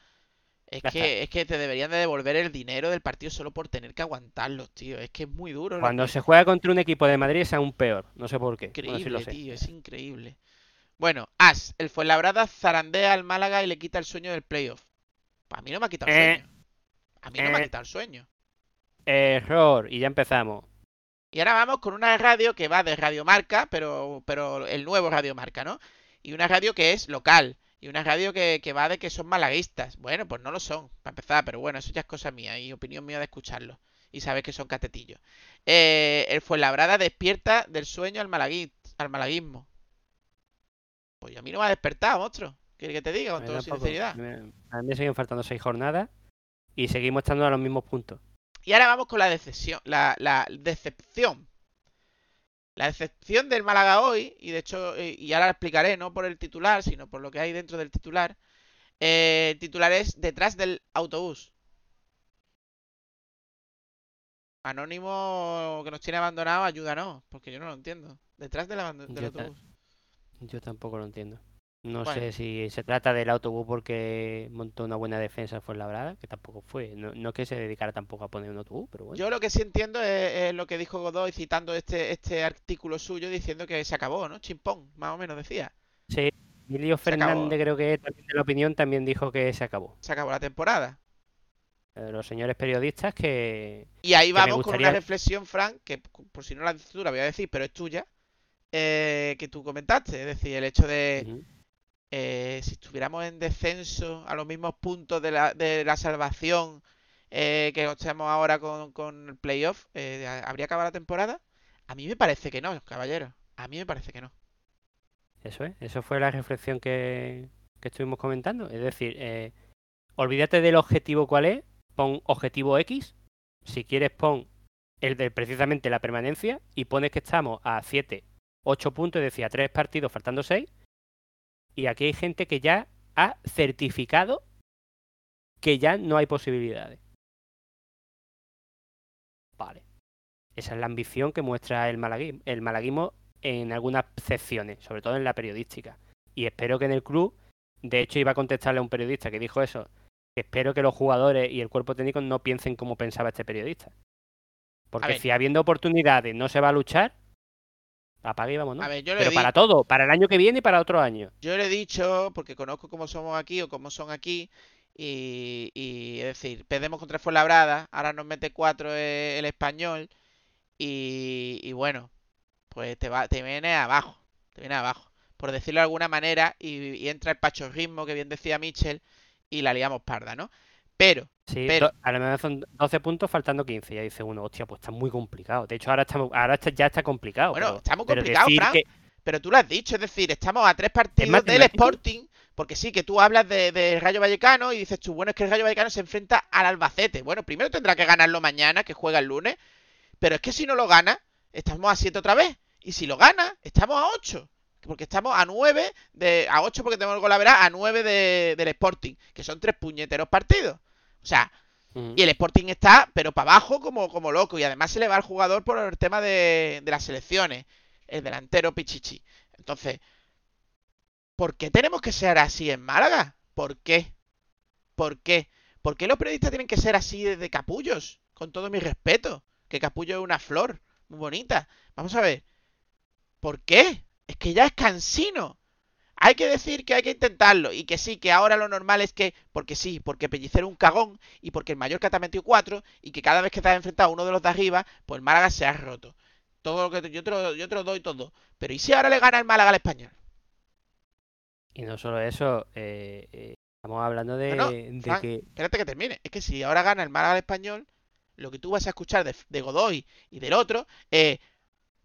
Es que, es que te deberían de devolver el dinero del partido solo por tener que aguantarlos, tío. Es que es muy duro. Cuando se juega contra un equipo de Madrid es aún peor. No sé por qué. Increíble, tío. Es increíble. Bueno, As, el Fuenlabrada zarandea al Málaga y le quita el sueño del playoff. A mí no me ha quitado el eh, sueño. A mí no me ha eh, quitado el sueño. Error. Y ya empezamos. Y ahora vamos con una radio que va de Radiomarca, pero, pero el nuevo Radiomarca, ¿no? Y una radio que es local. Y una radio que, va de que son malaguistas. Bueno, pues no lo son, para empezar, pero bueno, eso ya es cosa mía y opinión mía de escucharlo. Y sabes que son catetillos. Eh, el Fuenlabrada despierta del sueño al, al malaguismo. Pues a mí no me ha despertado, monstruo. ¿Quieres que te diga con toda sinceridad? A mí me siguen faltando seis jornadas y seguimos estando a los mismos puntos. Y ahora vamos con la decepción. La, la decepción la decepción del Málaga hoy, y de hecho, eh, y ahora lo explicaré, no por el titular, sino por lo que hay dentro del titular. Eh, el titular es detrás del autobús. Anónimo que nos tiene abandonado, ayúdanos, porque yo no lo entiendo. Detrás del, autobús. yo tampoco lo entiendo. No sé si se trata del autobús porque montó una buena defensa fue labrada, que tampoco fue. No, no que se dedicara tampoco a poner un autobús, pero bueno. Yo lo que sí entiendo es, lo que dijo Godoy citando este, este artículo suyo diciendo que se acabó, ¿no? Chimpón, más o menos decía. Sí, Emilio Fernández creo que también de la opinión también dijo que se acabó. Se acabó la temporada. Eh, los señores periodistas que... Y ahí vamos con una reflexión, Frank, que por si no la voy a decir, pero es tuya, eh, que tú comentaste. Es decir, el hecho de... Eh, si estuviéramos en descenso a los mismos puntos de la, de la salvación eh, que estamos ahora con, el playoff, eh, ¿habría acabado la temporada? A mí me parece que no, caballero. A mí me parece que no. Eso es, eso fue la reflexión que, que estuvimos comentando. Es decir, olvídate del objetivo cuál es, pon objetivo X. Si quieres, pon el de precisamente la permanencia y pones que estamos a 7, 8 puntos, es decir, a 3 partidos faltando 6 y aquí hay gente que ya ha certificado que ya no hay posibilidades. Vale. Esa es la ambición que muestra el malaguismo, el malaguismo en algunas secciones, sobre todo en la periodística. Y espero que en el club, de hecho iba a contestarle a un periodista que dijo eso, que espero que los jugadores y el cuerpo técnico no piensen como pensaba este periodista. Porque si habiendo oportunidades no se va a luchar, Apague y ¿no? Pero para todo, para el año que viene y para otro año. Yo le he dicho, porque conozco cómo somos aquí o cómo son aquí, y, es decir, perdemos contra Fuenlabrada, ahora nos mete cuatro el, español, y, bueno, pues te, va, te viene abajo, te viene abajo, por decirlo de alguna manera, y, entra el pachorrismo que bien decía Mitchell, y la liamos parda, ¿no? Pero, sí, pero... a lo mejor son 12 puntos faltando 15. Y ya dice uno, hostia, pues está muy complicado. De hecho, ahora, estamos, ahora ya está complicado. Bueno, está muy complicado, Frank. Pero tú lo has dicho, es decir, estamos a tres partidos del Sporting. Porque sí, que tú hablas de, Rayo Vallecano y dices tú, bueno, es que el Rayo Vallecano se enfrenta al Albacete. Bueno, primero tendrá que ganarlo mañana, que juega el lunes. Pero es que si no lo gana, estamos a 7 otra vez. Y si lo gana, estamos a 8 porque estamos a 9 de a 8 porque tenemos el gol a a 9 de, del Sporting, que son tres puñeteros partidos. O sea, y el Sporting está, pero para abajo como, como loco. Y además se le va al jugador por el tema de, de las selecciones. El delantero Pichichi. Entonces, ¿por qué tenemos que ser así en Málaga? ¿Por qué? ¿Por qué? ¿Por qué los periodistas tienen que ser así de capullos? Con todo mi respeto. Que capullo es una flor muy bonita. Vamos a ver. ¿Por qué? Es que ya es cansino. Hay que decir que hay que intentarlo y que sí, que ahora lo normal es que, porque sí, porque Pellicer un cagón y porque el Mallorca te ha metido cuatro y que cada vez que te has enfrentado a uno de los de arriba, pues el Málaga se ha roto. Todo lo que yo te lo, yo te lo doy todo. Pero ¿y si ahora le gana el Málaga al español? Y no solo eso, eh, eh, estamos hablando de, que... Espérate que termine. Es que si ahora gana el Málaga al español, lo que tú vas a escuchar de, de Godoy y del otro, eh,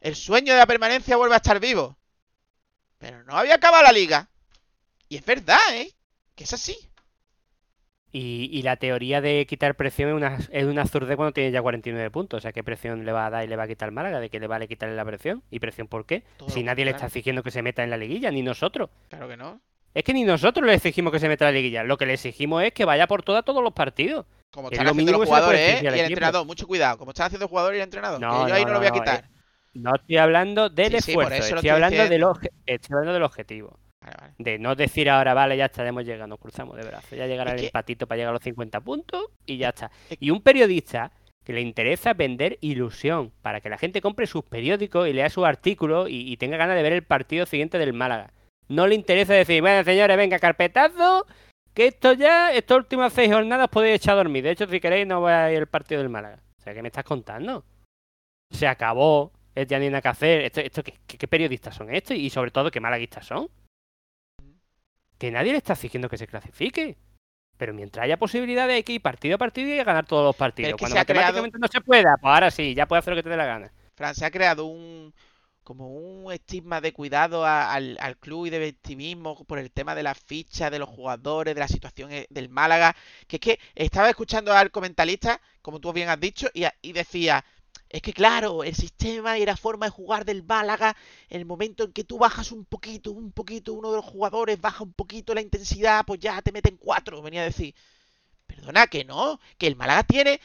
el sueño de la permanencia vuelve a estar vivo. Pero no había acabado la liga. Y es verdad, ¿eh? Que es así. Y, la teoría de quitar presión es una, es una zurde cuando tiene ya 49 puntos. O sea, ¿qué presión le va a dar y le va a quitar Málaga? ¿De que le vale quitarle la presión? ¿Y presión por qué? si nadie le está exigiendo que se meta en la liguilla, ni nosotros. Claro que no. Es que ni nosotros le exigimos que se meta en la liguilla. Lo que le exigimos es que vaya por todas todos los partidos. Como están haciendo los jugadores ¿eh? y el entrenador. Mucho cuidado. Como están haciendo el jugador y el entrenador. No, yo ahí no, lo voy a quitar. No estoy hablando del esfuerzo, estoy, hablando del estoy hablando del objetivo. De no decir ahora, vale, ya estaremos llegando, cruzamos de brazos, ya llegará el empatito para llegar a los 50 puntos y ya está. Y un periodista que le interesa vender ilusión para que la gente compre sus periódicos y lea sus artículos y, tenga ganas de ver el partido siguiente del Málaga. No le interesa decir, bueno, señores, venga, carpetazo, que esto ya, estas últimas seis jornadas podéis echar a dormir. De hecho, si queréis, no voy a ir al partido del Málaga. O sea, ¿qué me estás contando? Se acabó, ya ni nada que hacer. Esto, esto, ¿qué, periodistas son estos? Y sobre todo, ¿qué malaguistas son? Que nadie le está exigiendo que se clasifique. Pero mientras haya posibilidades hay que ir partido a partido y ganar todos los partidos. Cuando matemáticamente no se pueda, pues ahora sí, ya puedes hacer lo que te dé la gana. Fran, se ha creado un como un estigma de cuidado al, club y de victimismo por el tema de la ficha, de los jugadores, de la situación eh, del Málaga. Que es que estaba escuchando al comentarista, como tú bien has dicho, y, y decía, es que claro, el sistema y la forma de jugar del Málaga, en el momento en que tú bajas un poquito, un poquito, uno de los jugadores baja un poquito la intensidad, pues ya te meten cuatro, venía a decir. Perdona, que no, que el Málaga tiene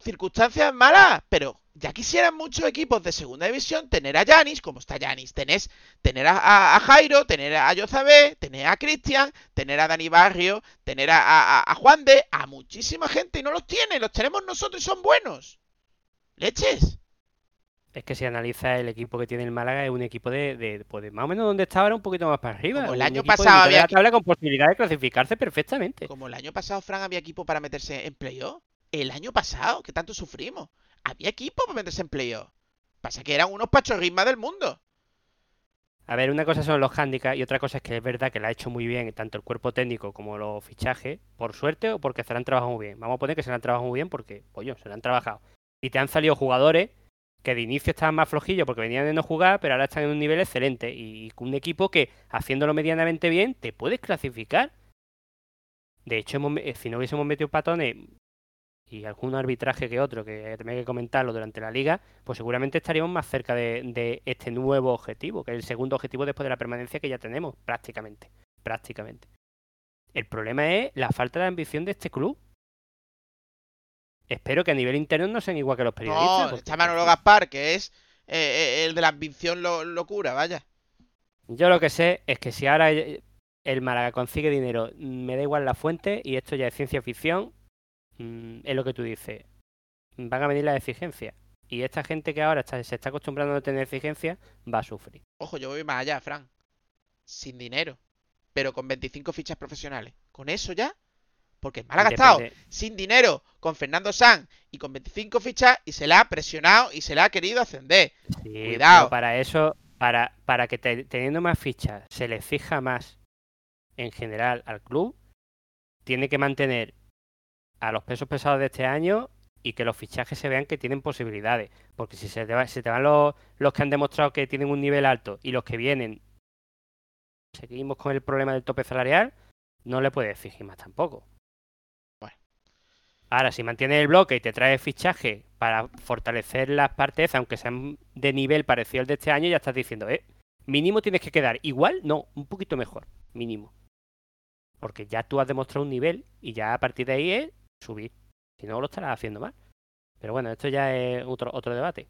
circunstancias malas, pero ya quisieran muchos equipos de segunda división tener a Yanis, como está Yanis, tenés, tener a, Jairo, tener a Yozabé, tener a Cristian, tener a Dani Barrio, tener a, a Juan de, a muchísima gente y no los tiene, los tenemos nosotros y son buenos. ¡Leches! Es que si analiza el equipo que tiene el Málaga es un equipo de, pues más o menos donde estaba ahora un poquito más para arriba. Como el año pasado había tabla con posibilidad de clasificarse perfectamente. Como el año pasado Fran había equipo para meterse en playoff. El año pasado, que tanto sufrimos, había equipo para meterse en playoff. Pasa que eran unos pachorrismas del mundo. A ver, una cosa son los handicaps y otra cosa es que es verdad que la ha hecho muy bien tanto el cuerpo técnico como los fichajes, por suerte o porque se la han trabajado muy bien. Vamos a poner que se la han trabajado muy bien porque, pollo, se la han trabajado y te han salido jugadores que de inicio estaban más flojillos porque venían de no jugar, pero ahora están en un nivel excelente. Y un equipo que, haciéndolo medianamente bien, te puedes clasificar. De hecho, eh, si no hubiésemos metido patones y algún arbitraje que otro, que también hay que comentarlo durante la liga, pues seguramente estaríamos más cerca de, de, este nuevo objetivo, que es el segundo objetivo después de la permanencia que ya tenemos, prácticamente. Prácticamente. El problema es la falta de ambición de este club. Espero que a nivel interno no sean igual que los periodistas. No, está Manolo Gaspar, que es eh, eh, el de la ambición locura, vaya. Yo lo que sé es que si ahora el Málaga consigue dinero, me da igual la fuente y esto ya es ciencia ficción, mm, es lo que tú dices. Van a venir las exigencias. Y esta gente que ahora se está acostumbrando a tener exigencias va a sufrir. Ojo, yo voy más allá, Fran. Sin dinero, pero con 25 fichas profesionales. Con eso ya porque el Málaga ha estado sin dinero con Fernando Sanz y con 25 fichas y se le ha presionado y se le ha querido ascender. Cuidado. para eso, para, para que teniendo más fichas se le fija más en general al club, tiene que mantener a los pesos pesados de este año y que los fichajes se vean que tienen posibilidades. Porque si se te, se te van los, los que han demostrado que tienen un nivel alto y los que vienen, seguimos con el problema del tope salarial, no le puedes exigir más tampoco. Ahora, si mantienes el bloque y te traes fichaje para fortalecer las partes, aunque sean de nivel parecido al de este año, ya estás diciendo, eh, mínimo tienes que quedar igual, no, un poquito mejor, mínimo. Porque ya tú has demostrado un nivel y ya a partir de ahí es subir. Si no, lo estarás haciendo mal. Pero bueno, esto ya es otro, otro debate.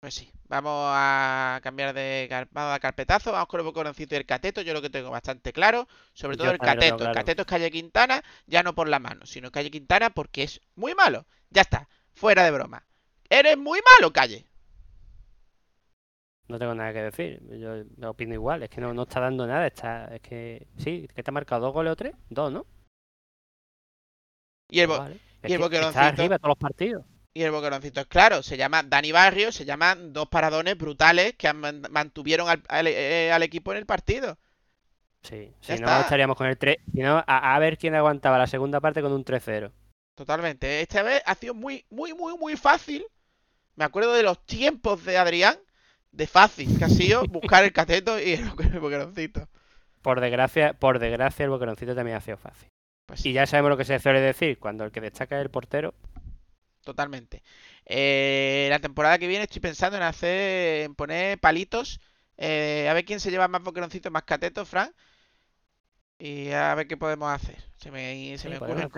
Pues sí, vamos a cambiar de vamos a carpetazo, vamos con el bocoroncito y el cateto, yo lo que tengo bastante claro, sobre todo el cateto, el cateto es calle Quintana, ya no por la mano, sino calle Quintana porque es muy malo, ya está, fuera de broma, eres muy malo, calle. No tengo nada que decir, yo opino igual, es que no, no está dando nada, está, es que sí, que te ha marcado dos goles o tres, dos, ¿no? Y el, y el Está arriba todos los partidos. Y el boqueroncito es claro, se llama Dani Barrio, se llaman dos paradones brutales que mantuvieron eh, al, equipo en el partido. Sí, si no estaríamos con el 3, sino a, ver quién aguantaba la segunda parte con un 3-0. Totalmente, esta vez ha sido muy, muy, muy, muy fácil. Me acuerdo de los tiempos de Adrián, de fácil que ha sido buscar el cateto y el boqueroncito. Por desgracia, por desgracia el boqueroncito también ha sido fácil. Pues y ya sabemos lo que se suele decir, cuando el que destaca es el portero, totalmente. Eh, la temporada que viene estoy pensando en hacer, en poner palitos. Eh, a ver quién se lleva más boqueroncitos, más catetos, Frank. Y a ver qué podemos hacer. Se me, se me ocurre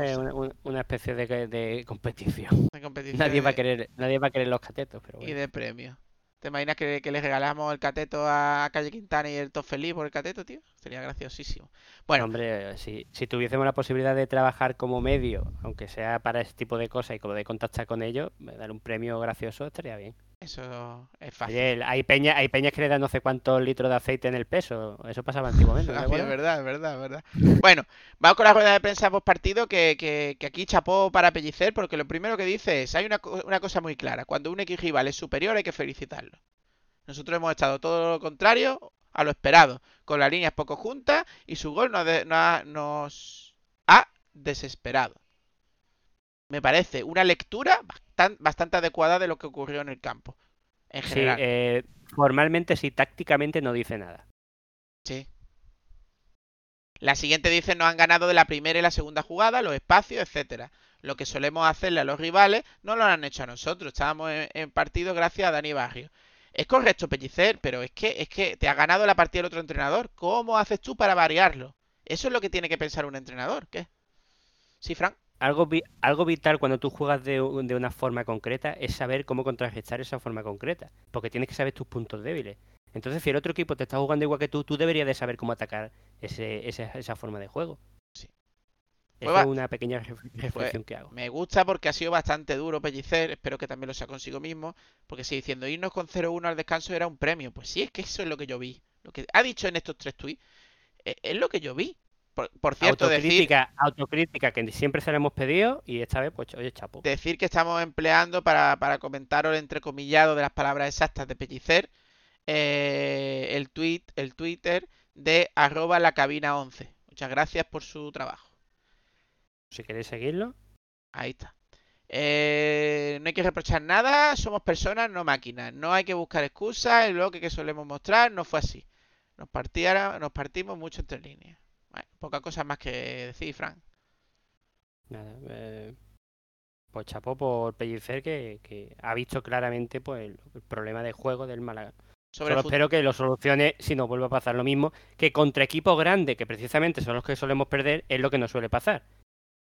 una, especie de, de, competición. Nadie va a querer, nadie va a querer los catetos, pero Y de premio. ¿Te imaginas que, le regalamos el cateto a Calle Quintana y el top feliz por el cateto, tío? Sería graciosísimo. Bueno. Hombre, si, si tuviésemos la posibilidad de trabajar como medio, aunque sea para ese tipo de cosas y como de contactar con ellos, dar un premio gracioso estaría bien. Eso es fácil. hay, peña, hay peñas que le dan no sé cuántos litros de aceite en el peso. Eso pasaba antiguamente. es verdad, es verdad, es verdad. Bueno, vamos con la rueda de prensa post partido que, que, aquí chapó para Pellicer porque lo primero que dice es, hay una, una cosa muy clara, cuando un X rival es superior hay que felicitarlo. Nosotros hemos estado todo lo contrario a lo esperado, con las líneas poco juntas y su gol nos, nos ha desesperado. Me parece una lectura bastante adecuada de lo que ocurrió en el campo. En general. Sí, eh, formalmente sí, tácticamente no dice nada. Sí. La siguiente dice nos han ganado de la primera y la segunda jugada, los espacios, etcétera. Lo que solemos hacerle a los rivales no lo han hecho a nosotros. Estábamos en, partido gracias a Dani Barrio. Es correcto, Pellicer, pero es que, es que te ha ganado la partida el otro entrenador. ¿Cómo haces tú para variarlo? Eso es lo que tiene que pensar un entrenador. ¿Qué? ¿Sí, Frank? Algo, algo vital cuando tú juegas de, una forma concreta es saber cómo contrarrestar esa forma concreta, porque tienes que saber tus puntos débiles. Entonces, si el otro equipo te está jugando igual que tú, tú deberías de saber cómo atacar ese, esa forma de juego. Sí. Esa pues es una pequeña pues reflexión que hago. Me gusta porque ha sido bastante duro Pellicer, espero que también lo sea consigo mismo, porque si diciendo irnos con 0-1 al descanso era un premio, pues sí, es que eso es lo que yo vi. Lo que ha dicho en estos tres tweets eh, es lo que yo vi. Por, cierto, autocrítica, decir, autocrítica que siempre se le hemos pedido y esta vez, pues, oye, chapo. Decir que estamos empleando para, para comentaros el entrecomillado de las palabras exactas de Pellicer eh, el tweet, el Twitter de arroba la cabina 11. Muchas gracias por su trabajo. Si queréis seguirlo. Ahí está. Eh, no hay que reprochar nada, somos personas, no máquinas. No hay que buscar excusas, el bloque que solemos mostrar no fue así. Nos, partiera, nos partimos mucho entre líneas. Poca cosa más que decir, Frank. Nada, eh, pues chapó por Pellicer que, ha visto claramente pues, el, problema de juego del Málaga. Solo espero que lo solucione si no vuelve a pasar lo mismo que contra equipos grandes, que precisamente son los que solemos perder, es lo que nos suele pasar.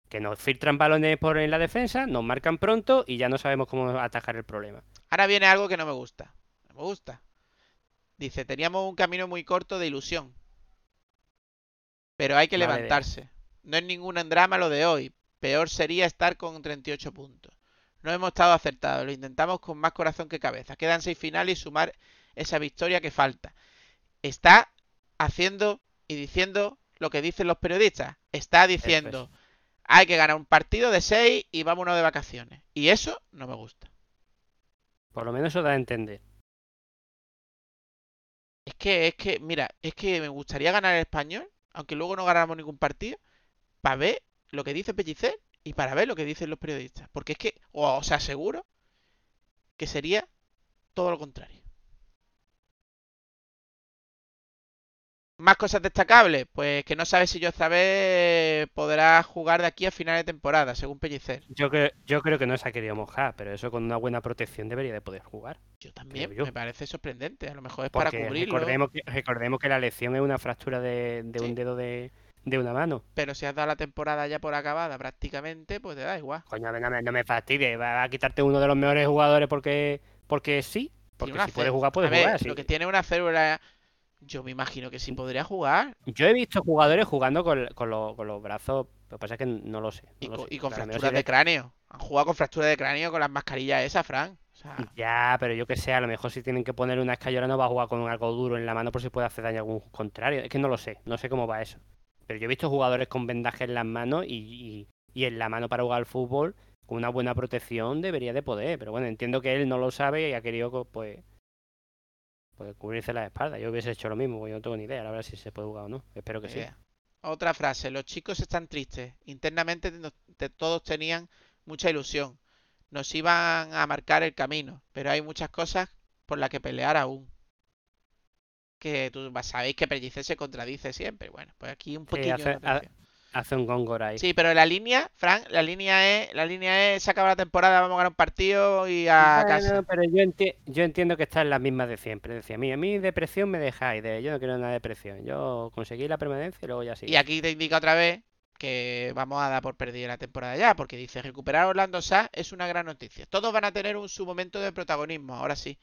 Que nos filtran balones por en la defensa, nos marcan pronto y ya no sabemos cómo atajar el problema. Ahora viene algo que no me gusta. No me gusta. Dice, teníamos un camino muy corto de ilusión. Pero hay que levantarse. No es ningún drama lo de hoy. Peor sería estar con 38 puntos. No hemos estado acertados. Lo intentamos con más corazón que cabeza. Quedan seis finales y sumar esa victoria que falta. Está haciendo y diciendo lo que dicen los periodistas. Está diciendo, hay que ganar un partido de seis y vámonos de vacaciones. Y eso no me gusta. Por lo menos eso da a entender. Es que, es que, mira, es que me gustaría ganar el español aunque luego no ganáramos ningún partido, para ver lo que dice Pellicer y para ver lo que dicen los periodistas. Porque es que, os aseguro que sería todo lo contrario. Más cosas destacables, pues que no sabe si yo vez podrá jugar de aquí a final de temporada, según Pellicer. Yo creo, yo creo que no se ha querido mojar, pero eso con una buena protección debería de poder jugar. Yo también, me parece sorprendente. A lo mejor es para cubrirlo. Recordemos que, recordemos que la lesión es una fractura de, un dedo de, una mano. Pero si has dado la temporada ya por acabada prácticamente, pues te da igual. Coño, no me, no me fastidies, va a quitarte uno de los mejores jugadores porque, porque sí. Porque si puedes jugar, puedes jugar. Lo que tiene una célula yo me imagino que sí podría jugar. Yo he visto jugadores jugando con, los brazos, lo que pasa es que no lo sé. y, con, fracturas de cráneo. Han jugado con fracturas de cráneo con las mascarillas esas, Frank. Ya, pero yo que sé, a lo mejor si tienen que poner una escayola no va a jugar con algo duro en la mano por si puede hacer daño a algún contrario. Es que no lo sé, no sé cómo va eso. Pero yo he visto jugadores con vendajes en las manos y, y en la mano para jugar al fútbol con una buena protección debería de poder. Pero bueno, entiendo que él no lo sabe y ha querido pues pues cubrirse la espalda. Yo hubiese hecho lo mismo, porque yo no tengo ni idea, la verdad, si se puede jugar o no. Espero que sí. Otra frase, los chicos están tristes. Internamente todos tenían mucha ilusión. Nos iban a marcar el camino, pero hay muchas cosas por las que pelear aún. Que tú sabéis que Pellicer se contradice siempre. Bueno, pues aquí un poquito hace un Góngora ahí. Sí, pero la línea, Frank, la línea es, la línea es, se acaba la temporada, vamos a ganar un partido y a casa. Pero yo, yo entiendo que está en las mismas de siempre. Decía, a mí, a mí depresión me dejáis, de, yo no quiero nada de depresión. Yo conseguí la permanencia y luego ya sí. Y aquí te indica otra vez que vamos a dar por perdida la temporada ya, porque dice, recuperar Orlando Sa es una gran noticia. Todos van a tener un su momento de protagonismo, ahora sí.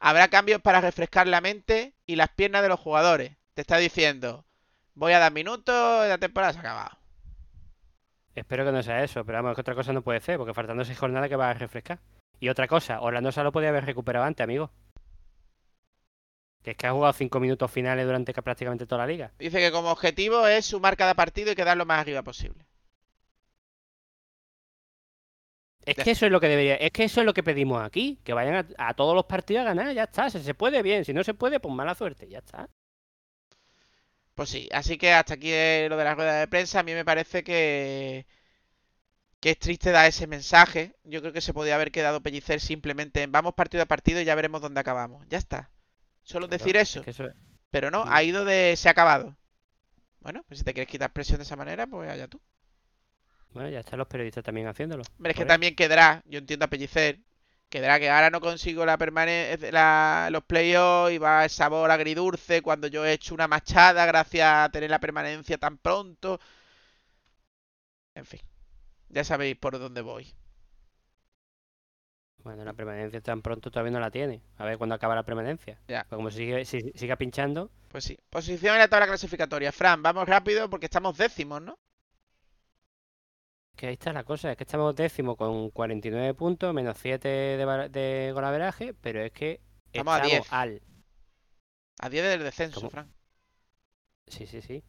Habrá cambios para refrescar la mente y las piernas de los jugadores. Te está diciendo, voy a dar minutos y la temporada se ha acabado. Espero que no sea eso, pero vamos, que otra cosa no puede ser, porque faltando seis jornadas que va a refrescar. Y otra cosa, Orlando se lo podía haber recuperado antes, amigo. Que es que ha jugado cinco minutos finales durante prácticamente toda la liga. Dice que como objetivo es sumar cada partido y quedar lo más arriba posible. Es que eso es lo que debería, es que eso es lo que pedimos aquí, que vayan a, todos los partidos a ganar, ya está, si se puede bien, si no se puede, pues mala suerte, ya está. Pues sí, así que hasta aquí lo de la rueda de prensa, a mí me parece que que es triste dar ese mensaje. Yo creo que se podía haber quedado Pellicer simplemente en vamos partido a partido y ya veremos dónde acabamos. Ya está. Solo decir eso. Pero no, ha ido de se ha acabado. Bueno, pues si te quieres quitar presión de esa manera, pues allá tú. Bueno, ya están los periodistas también haciéndolo. Pero es que también quedará, yo entiendo a Pellicer, quedará que ahora no consigo la permanencia, los playoffs y va el sabor agridulce cuando yo he hecho una machada gracias a tener la permanencia tan pronto. En fin, ya sabéis por dónde voy. Bueno, la permanencia tan pronto todavía no la tiene. A ver cuándo acaba la permanencia. Ya. Pues como sigue, si, siga pinchando. Pues sí. Posición en la tabla clasificatoria. Fran, vamos rápido porque estamos décimos, ¿no? Que ahí está la cosa, es que estamos décimo con 49 puntos, menos 7 de, de golaveraje, pero es que estamos, a 10. al... A 10 del descenso, Fran. Sí, sí, sí.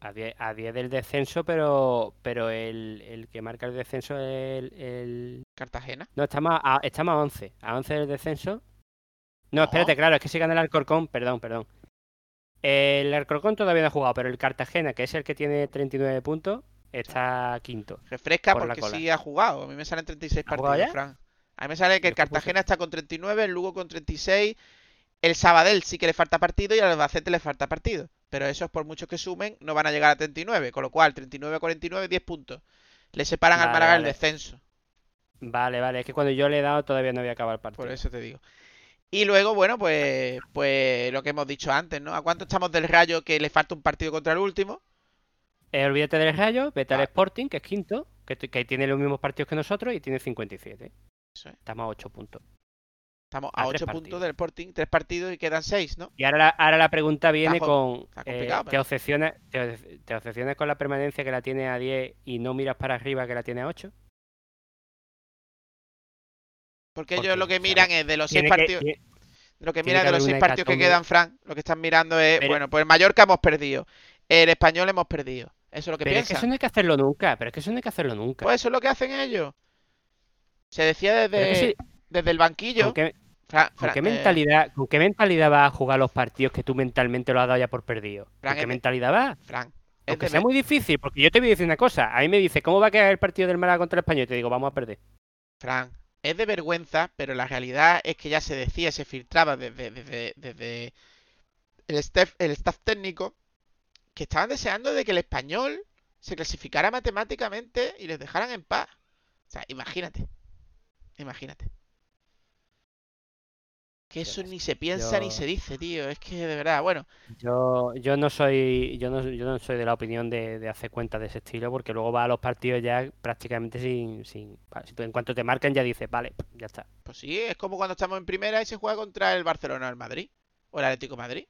A 10, a 10 del descenso, pero pero el, el, que marca el descenso es el, ¿Cartagena? No, estamos a, estamos a 11. A 11 del descenso. No, espérate, claro, es que si gana el Alcorcón, perdón, perdón. El Alcorcón todavía no ha jugado, pero el Cartagena, que es el que tiene 39 puntos, está quinto. Refresca porque sí ha jugado. A mí me salen 36 partidos, Fran. A mí me sale que el Cartagena está con 39, el Lugo con 36, el Sabadell sí que le falta partido y al Albacete le falta partido. Pero esos, por muchos que sumen, no van a llegar a 39. Con lo cual, 39 a 49, 10 puntos. Le separan al Málaga el descenso. Vale, vale. Es que cuando yo le he dado todavía no había acabado el partido. Por eso te digo. Y luego, bueno, pues, pues lo que hemos dicho antes, ¿no? ¿A cuánto estamos del Rayo que le falta un partido contra el último? Eh, olvídate del Rayo, vete al Sporting, que es quinto, que, tiene los mismos partidos que nosotros y tiene 57. Estamos a 8 puntos. Estamos a, 8 puntos del Sporting, 3 partidos y quedan 6, ¿no? Y ahora la, ahora la pregunta viene con... Eh, te, obsesionas, te, con la permanencia que la tiene a 10 y no miras para arriba que la tiene a 8? Porque, ellos lo que miran es de los 6 partidos... lo que miran de los 6 partidos que quedan, Frank, lo que están mirando es, bueno, pues el Mallorca hemos perdido, el Español hemos perdido. Eso es lo que pero piensan. Es que eso no hay que hacerlo nunca, pero es que eso no hay que hacerlo nunca. Pues eso es lo que hacen ellos. Se decía desde, desde el banquillo. ¿Con qué, eh, mentalidad, ¿Con qué mentalidad vas a jugar los partidos que tú mentalmente lo has dado ya por perdido? ¿Con qué mentalidad vas? Frank, Aunque sea muy difícil, porque yo te voy a decir una cosa. A mí me dice, ¿cómo va a quedar el partido del Málaga contra el Español? Y te digo, vamos a perder. Frank, es de vergüenza, pero la realidad es que ya se decía, se filtraba desde, desde, el, staff, el staff técnico que estaban deseando de que el español se clasificara matemáticamente y les dejaran en paz. O sea, imagínate. Imagínate. Que eso ni se piensa ni se dice, tío. Es que de verdad, bueno. Yo, yo no soy, yo no, yo no soy de la opinión de, hacer cuentas de ese estilo, porque luego va a los partidos ya prácticamente sin, sin en cuanto te marcan ya dices, vale, ya está. Pues sí, es como cuando estamos en primera y se juega contra el Barcelona o el Madrid. O el Atlético Madrid.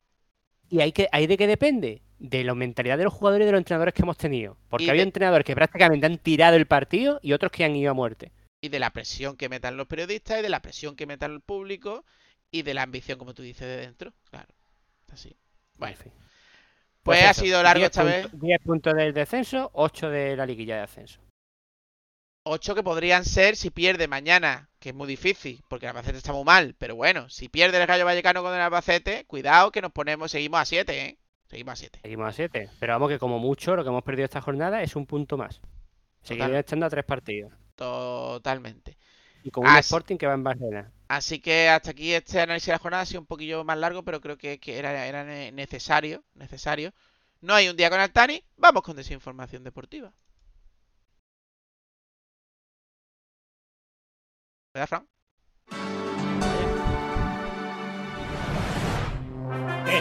¿Y hay, que, hay de qué depende? De la mentalidad de los jugadores y de los entrenadores que hemos tenido. Porque hay entrenadores que prácticamente han tirado el partido y otros que han ido a muerte. Y de la presión que metan los periodistas y de la presión que metan el público y de la ambición, como tú dices, de dentro. Claro. Así. Bueno. Pues, pues, ha sido largo esta vez. 10 puntos del descenso, 8 de la liguilla de ascenso. 8 que podrían ser si pierde mañana, que es muy difícil, porque el Albacete está muy mal. Pero bueno, si pierde el Rayo Vallecano con el Albacete, cuidado que nos ponemos, seguimos a 7, ¿eh? Seguimos a 7. Seguimos a 7. Pero vamos que como mucho lo que hemos perdido esta jornada es un punto más. Seguimos estando a tres partidos. Totalmente. Y con un Sporting que va en Barcelona. Así que hasta aquí este análisis de la jornada ha sido un poquillo más largo, pero creo que, era, era necesario, necesario. No hay un día con Altani, vamos con desinformación deportiva. ¿Verdad, Fran?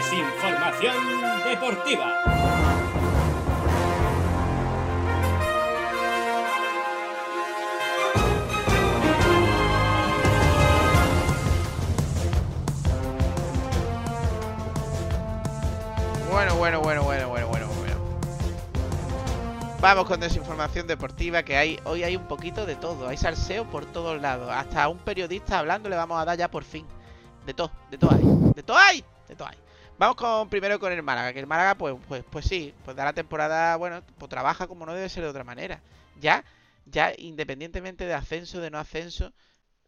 Desinformación deportiva. Bueno, bueno, bueno, bueno, bueno, bueno, bueno. Vamos con desinformación deportiva que hay hoy hay un poquito de todo, hay salseo por todos lados, hasta un periodista hablando le vamos a dar ya por fin. De todo, de todo hay, de todo hay, de todo hay. Vamos con primero con el Málaga, que el Málaga pues pues pues sí, pues da la temporada, bueno, pues trabaja como no debe ser de otra manera. Ya ya independientemente de ascenso, de no ascenso,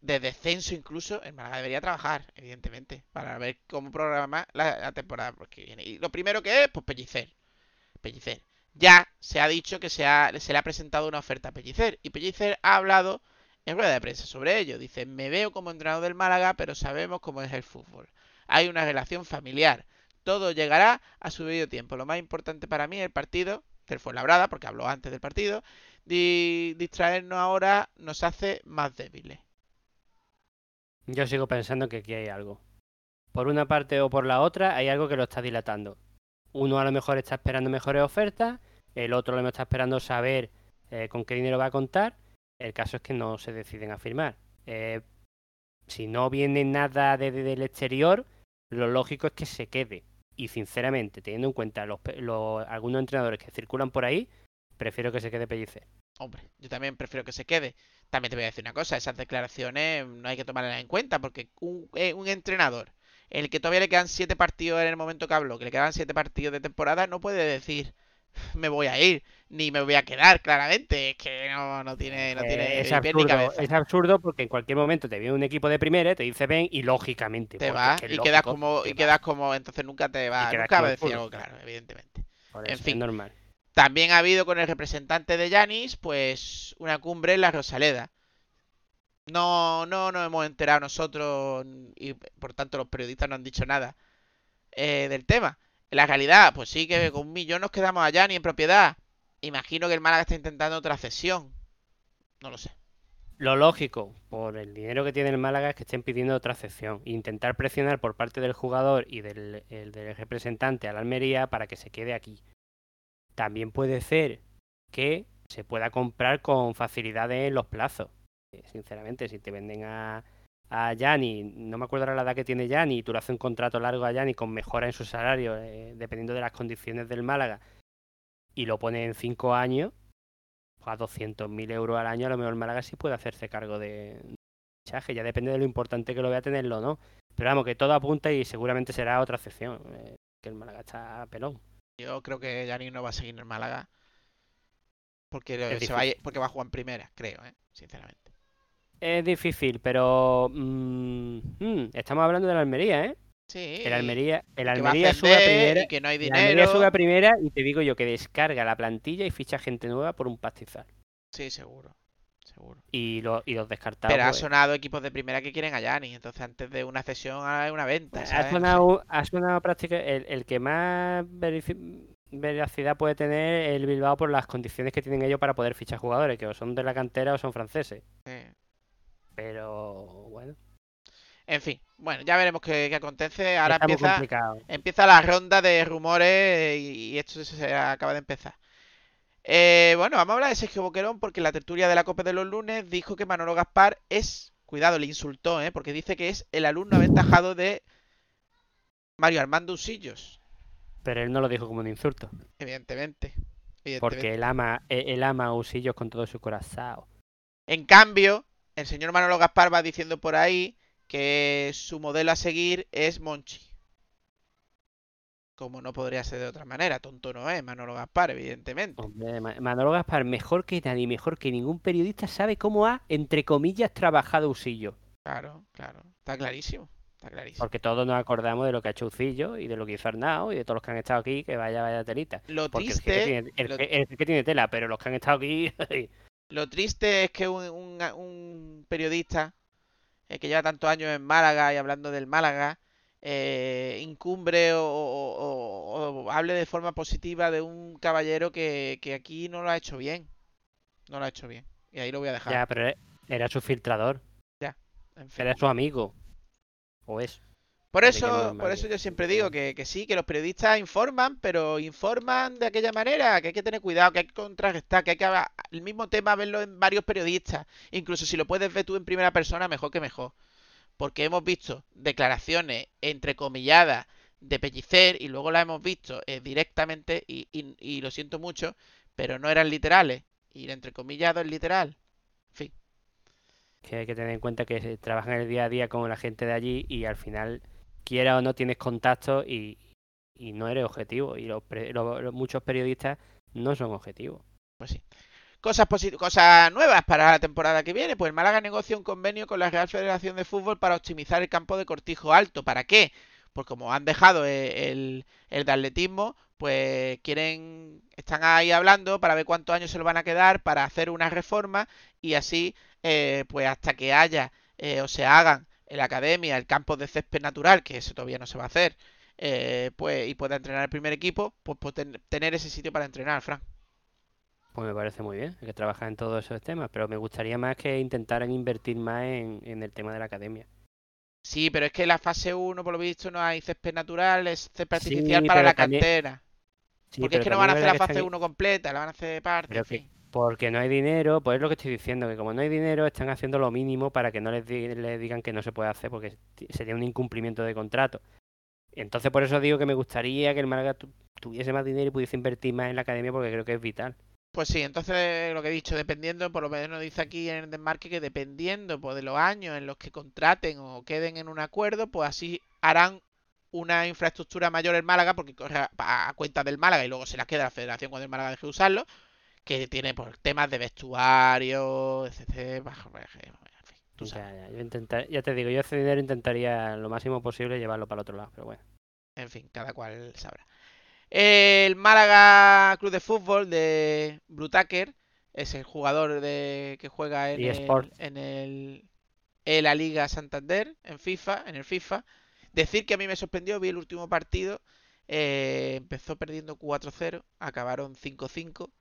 de descenso incluso, el Málaga debería trabajar, evidentemente, para ver cómo programar la, temporada que viene. Y lo primero que es, pues Pellicer. Pellicer. Ya se ha dicho que se, se le ha presentado una oferta a Pellicer. Y Pellicer ha hablado en rueda de prensa sobre ello. Dice, me veo como entrenador del Málaga, pero sabemos cómo es el fútbol. Hay una relación familiar. Todo llegará a su debido tiempo. Lo más importante para mí es el partido del Fuenlabrada, porque habló antes del partido, distraernos ahora nos hace más débiles. Yo sigo pensando que aquí hay algo. Por una parte o por la otra hay algo que lo está dilatando. Uno a lo mejor está esperando mejores ofertas, el otro a lo mejor está esperando saber eh, con qué dinero va a contar. El caso es que no se deciden a firmar. Eh, si no viene nada desde el exterior, lo lógico es que se quede. Y sinceramente, teniendo en cuenta los, algunos entrenadores que circulan por ahí, prefiero que se quede Pellicer. Hombre, yo también prefiero que se quede. También te voy a decir una cosa, esas declaraciones no hay que tomarlas en cuenta porque un, eh, un entrenador, el que todavía le quedan siete partidos en el momento que habló, que le quedan siete partidos de temporada, no puede decir me voy a ir, ni me voy a quedar, claramente. Es que no, no tiene, no eh, tiene es, absurdo, es absurdo porque en cualquier momento te viene un equipo de primera, te dice ven y lógicamente. Te vas y quedas como, y quedas como, entonces nunca te va, nunca va a decir algo claro, evidentemente. en fin. normal. También ha habido con el representante de Yanis, pues, una cumbre en la Rosaleda. No, no nos hemos enterado nosotros y por tanto los periodistas no han dicho nada eh, del tema. La realidad, pues sí que con un millón nos quedamos allá ni en propiedad. Imagino que el Málaga está intentando otra cesión. No lo sé. Lo lógico, por el dinero que tiene el Málaga, es que estén pidiendo otra cesión. Intentar presionar por parte del jugador y del, del representante a la Almería para que se quede aquí. También puede ser que se pueda comprar con facilidad en los plazos. Eh, sinceramente, si te venden a, a Yanni, no me acuerdo la edad que tiene Yanni, y tú le haces un contrato largo a Yanni con mejora en su salario, eh, dependiendo de las condiciones del Málaga, y lo pone en 5 años, pues a 200.000 euros al año, a lo mejor el Málaga sí puede hacerse cargo de fichaje, ya depende de lo importante que lo vea tenerlo, ¿no? Pero vamos, que todo apunta y seguramente será otra excepción, eh, que el Málaga está pelón. Yo creo que Yanni no va a seguir en el Málaga. Porque, va a, porque va a jugar en primera, creo, ¿eh? sinceramente. Es difícil, pero mm, mm, estamos hablando de la Almería, ¿eh? Sí. El Almería, el Almería sube a primera. Y que no hay dinero. El Almería sube a primera y te digo yo que descarga la plantilla y ficha gente nueva por un pastizal. Sí, seguro. Seguro. Y, lo, y los descartados. Pero ha pues. sonado equipos de primera que quieren a Yanni. Entonces, antes de una cesión, hay una venta. Ha sonado, ha sonado práctica. El, el que más veracidad puede tener el Bilbao por las condiciones que tienen ellos para poder fichar jugadores, que o son de la cantera o son franceses. Pero bueno. En fin, bueno, ya veremos qué, acontece. Ahora empieza, empieza la ronda de rumores y, esto se acaba de empezar. Eh, bueno, vamos a hablar de Sergio Boquerón porque la tertulia de la Copa de los lunes dijo que Manolo Gaspar es, cuidado, le insultó, ¿eh? porque dice que es el alumno aventajado de Mario Armando Usillos. Pero él no lo dijo como un insulto. Evidentemente. Porque él ama, él ama a Usillos con todo su corazón. En cambio, el señor Manolo Gaspar va diciendo por ahí que su modelo a seguir es Monchi. Como no podría ser de otra manera, tonto no es Manolo Gaspar, evidentemente. Manolo Gaspar, mejor que nadie, mejor que ningún periodista, sabe cómo ha, entre comillas, trabajado Usillo. Claro, claro, está clarísimo. Está clarísimo. Porque todos nos acordamos de lo que ha hecho Usillo y de lo que hizo Arnau y de todos los que han estado aquí, que vaya, vaya telita. Lo triste. El que, tiene, tela, pero los que han estado aquí. lo triste es que un, periodista eh, que lleva tantos años en Málaga y hablando del Málaga eh, incumbre o, hable de forma positiva de un caballero que, aquí no lo ha hecho bien. No lo ha hecho bien. Y ahí lo voy a dejar. Ya, pero era su filtrador. Ya. Era su amigo. O es. Por eso, por eso yo siempre digo que, que, sí, que los periodistas informan, pero informan de aquella manera, que hay que tener cuidado, que hay que contrarrestar, que hay que el mismo tema verlo en varios periodistas. Incluso si lo puedes ver tú en primera persona, mejor que mejor porque hemos visto declaraciones entrecomilladas de Pellicer y luego la hemos visto eh, directamente y, y, lo siento mucho, pero no eran literales. Y entre comillado es literal. En fin. Que hay que tener en cuenta que trabajan el día a día con la gente de allí y al final, quiera o no, tienes contacto y, y no eres objetivo. Y los, muchos periodistas no son objetivos. Pues sí. Cosas, cosas nuevas para la temporada que viene. Pues Málaga negocia un convenio con la Real Federación de Fútbol para optimizar el campo de Cortijo Alto. ¿Para qué? Pues como han dejado el, el, de atletismo, pues quieren, están ahí hablando para ver cuántos años se lo van a quedar para hacer una reforma y así, eh, pues hasta que haya eh, o se hagan en la academia el campo de césped natural, que eso todavía no se va a hacer, eh, pues, y pueda entrenar el primer equipo, pues, pues tener ese sitio para entrenar, Fran. Pues me parece muy bien, hay que trabajar en todos esos temas, pero me gustaría más que intentaran invertir más en, el tema de la academia. Sí, pero es que en la fase 1, por lo visto, no hay césped natural, es césped artificial para la cantera. porque es que no van a hacer la fase 1 completa, la van a hacer parte. Porque no hay dinero, pues es lo que estoy diciendo, que como no hay dinero, están haciendo lo mínimo para que no les, les digan que no se puede hacer, porque sería un incumplimiento de contrato. Entonces, por eso digo que me gustaría que el Málaga tuviese más dinero y pudiese invertir más en la academia, porque creo que es vital. Pues sí, entonces lo que he dicho, dependiendo, por lo menos dice aquí en el desmarque que dependiendo pues, de los años en los que contraten o queden en un acuerdo, pues así harán una infraestructura mayor en Málaga, porque corre a, cuenta del Málaga y luego se la queda a la federación cuando el Málaga deje de usarlo, que tiene pues, temas de vestuario, etc. Ya, ya, ya te digo, yo ese dinero intentaría lo máximo posible llevarlo para el otro lado, pero bueno. En fin, cada cual sabrá. El Málaga Club de Fútbol de Brutaker es el jugador de, que juega en, el, en, el, en la Liga Santander, en FIFA, en el FIFA. Decir que a mí me sorprendió, vi el último partido, eh, empezó perdiendo 4-0, acabaron 5-5.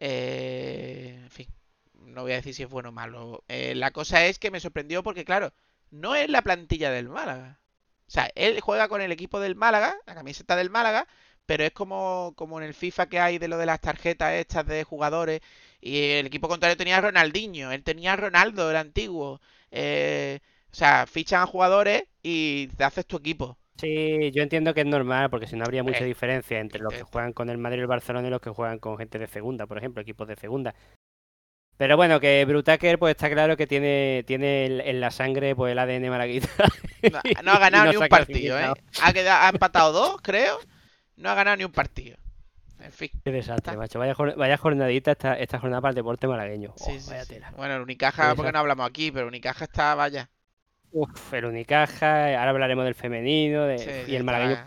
Eh, en fin, no voy a decir si es bueno o malo. Eh, la cosa es que me sorprendió porque, claro, no es la plantilla del Málaga. O sea, él juega con el equipo del Málaga, la camiseta del Málaga, pero es como, como en el FIFA que hay de lo de las tarjetas estas de jugadores. Y el equipo contrario tenía a Ronaldinho, él tenía a Ronaldo, el antiguo. Eh, o sea, fichan a jugadores y te haces tu equipo. Sí, yo entiendo que es normal, porque si no habría mucha diferencia entre los que juegan con el Madrid y el Barcelona y los que juegan con gente de segunda, por ejemplo, equipos de segunda. Pero bueno, que Brutaker pues está claro que tiene, tiene en la sangre pues el ADN malaguita. No, ha ganado ni un partido, ¿eh? Ha, quedado, ha empatado dos, creo. No ha ganado ni un partido. En fin. Qué desastre, macho. Vaya, vaya jornadita esta, esta jornada para el deporte malagueño. Sí, oh, sí, Bueno, el Unicaja, porque no hablamos aquí, pero Unicaja está, vaya. Uf, el Unicaja, ahora hablaremos del femenino de, y el malagueño.